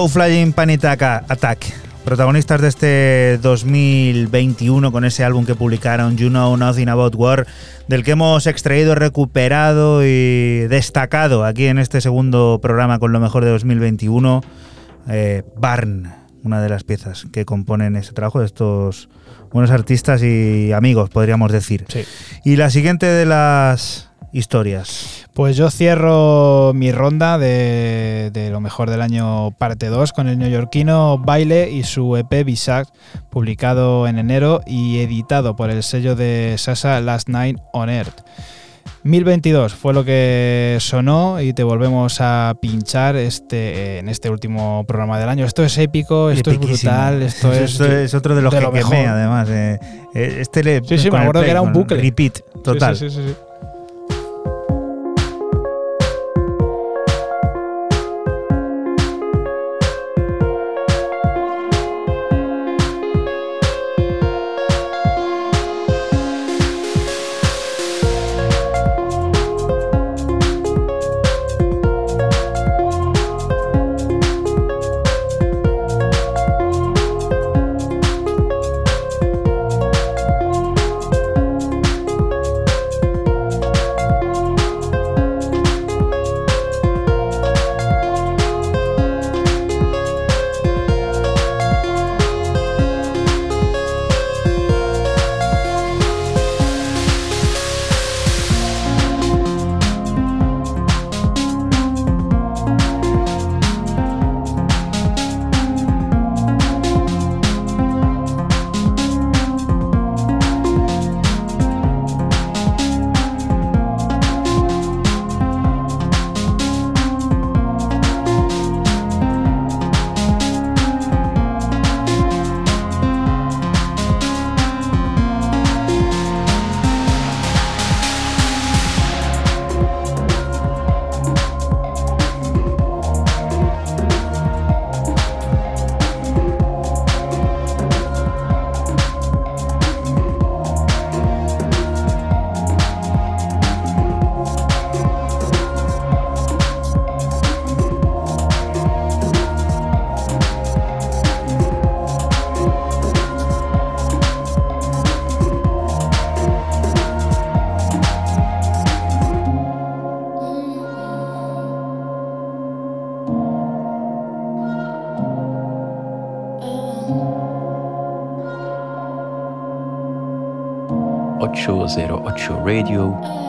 Low Flying Panic Attack, protagonistas de este 2021 con ese álbum que publicaron You Know Nothing About War, del que hemos extraído, recuperado y destacado aquí en este segundo programa con lo mejor de 2021, eh, Barn, una de las piezas que componen ese trabajo de estos buenos artistas y amigos, podríamos decir. Sí. Y la siguiente de las historias. Pues yo cierro mi ronda de, de lo mejor del año parte 2 con el neoyorquino Baile y su EP Bisac, publicado en enero y editado por el sello de Sasa Last Night on Earth. 1022 fue lo que sonó y te volvemos a pinchar este, en este último programa del año. Esto es épico, esto es brutal, esto es, Esto es otro de los de que lo quemé, además. eh. Eh, Este le, Sí, sí, me acuerdo que era un bucle. Repeat, total. Sí, sí, sí, sí. Ocho zero ocho Radio.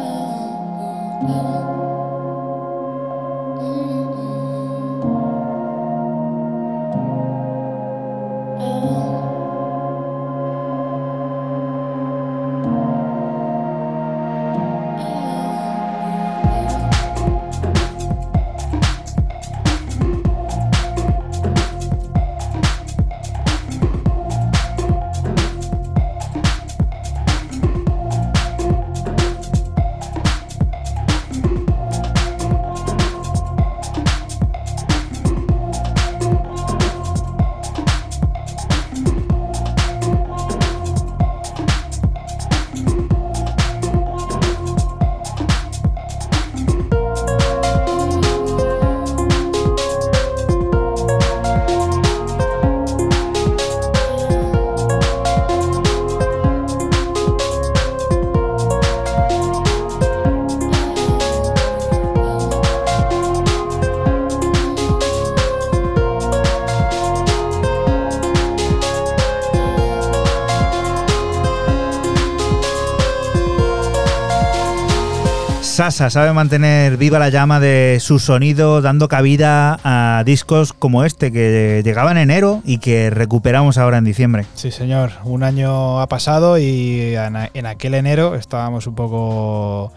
Sabe mantener viva la llama de su sonido, dando cabida a discos como este que llegaba en enero y que recuperamos ahora en diciembre. Sí, señor. Un año ha pasado y en aquel enero estábamos un poco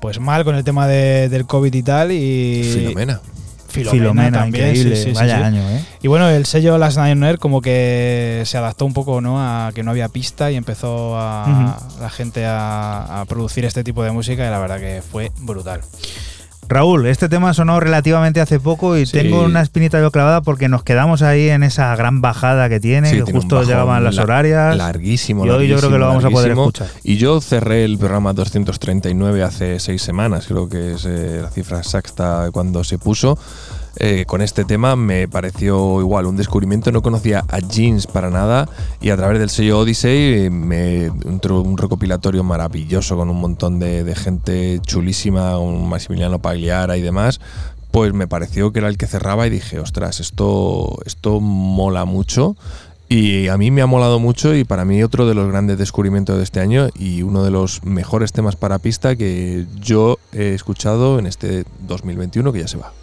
pues mal con el tema de- del COVID y tal. Y Filomena. Filomena, Filomena, también, increíble. sí, sí, sí, Vaya sí. año, ¿eh? Y bueno, el sello Last Night como que se adaptó un poco ¿no? a que no había pista y empezó a, la gente a, a producir este tipo de música y la verdad que fue brutal. Raúl, este tema sonó relativamente hace poco y Sí. tengo una espinita yo clavada porque nos quedamos ahí en esa gran bajada que tiene, Sí, que tiene justo llegaban las la- horarias. Larguísimo, Y hoy yo creo que lo vamos a poder escuchar. Y yo cerré el programa 239 hace seis semanas, creo que es eh, la cifra exacta cuando se puso. Eh, con este tema me pareció igual un descubrimiento. No conocía a Jeans para nada y a través del sello Odyssey eh, me entró un recopilatorio maravilloso con un montón de, de gente chulísima, un Maximiliano Pagliara y demás. Pues me pareció que era el que cerraba y dije, ostras, esto, esto mola mucho. Y a mí me ha molado mucho y para mí otro de los grandes descubrimientos de este año y uno de los mejores temas para pista que yo he escuchado en este 2021 que ya se va.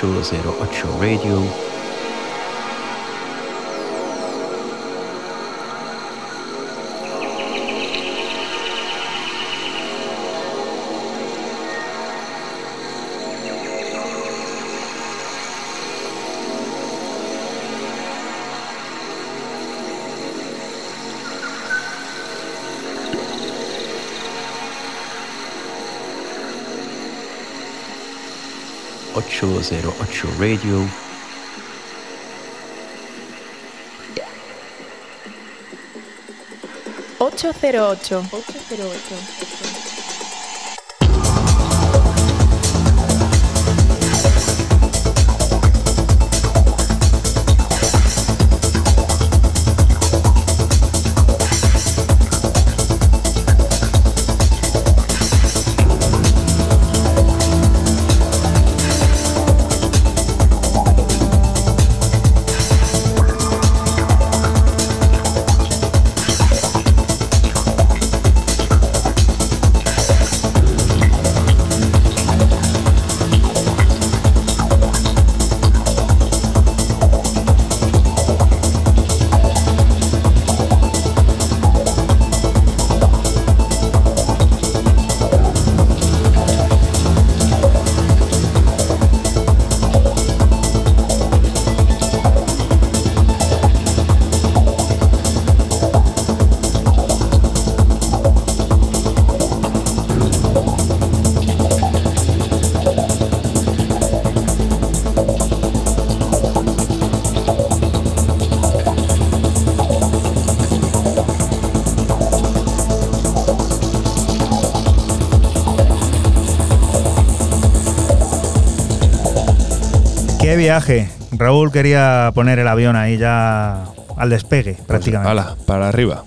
...808 Radio... ...808 Radio... Ocho cero ocho. Qué viaje. Raúl quería poner el avión ahí ya al despegue, prácticamente. Hala, para arriba.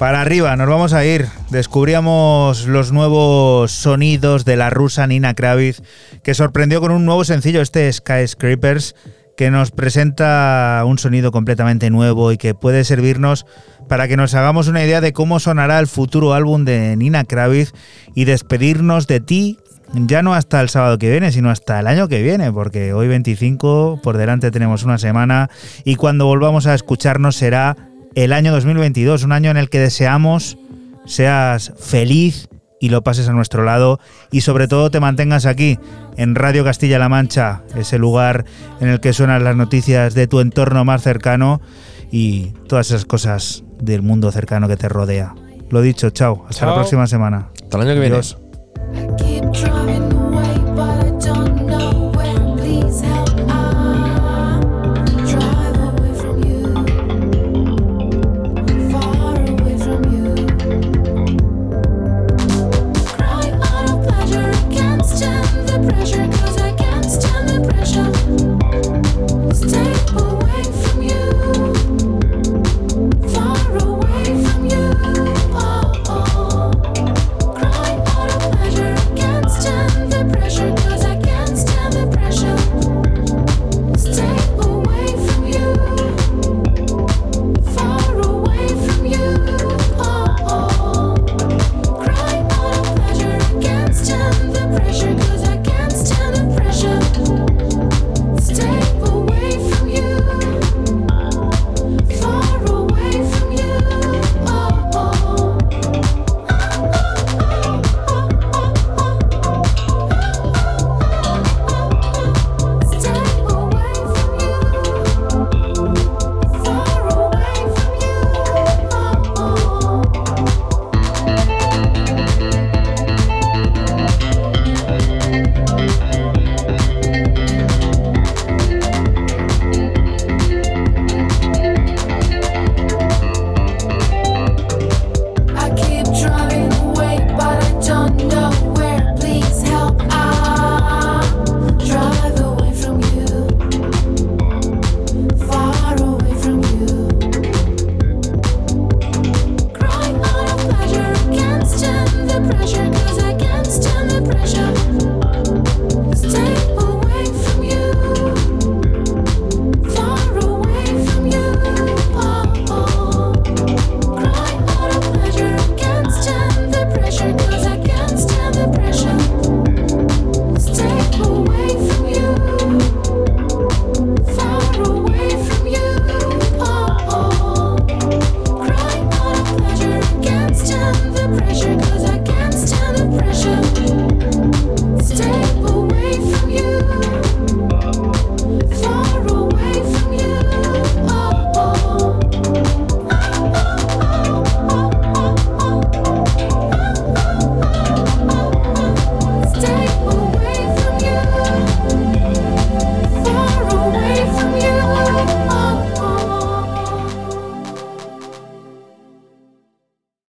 Para arriba, nos vamos a ir. Descubríamos los nuevos sonidos de la rusa Nina Kravitz, que sorprendió con un nuevo sencillo, este Skyscrapers, que nos presenta un sonido completamente nuevo y que puede servirnos para que nos hagamos una idea de cómo sonará el futuro álbum de Nina Kravitz y despedirnos de ti ya no hasta el sábado que viene, sino hasta el año que viene, porque hoy 25, por delante tenemos una semana y cuando volvamos a escucharnos será el año 2022, un año en el que deseamos seas feliz y lo pases a nuestro lado y sobre todo te mantengas aquí en Radio Castilla-La Mancha, ese lugar en el que suenan las noticias de tu entorno más cercano y todas esas cosas del mundo cercano que te rodea. Lo dicho, chao, hasta la próxima semana. Hasta el año que viene. Adiós. keep driving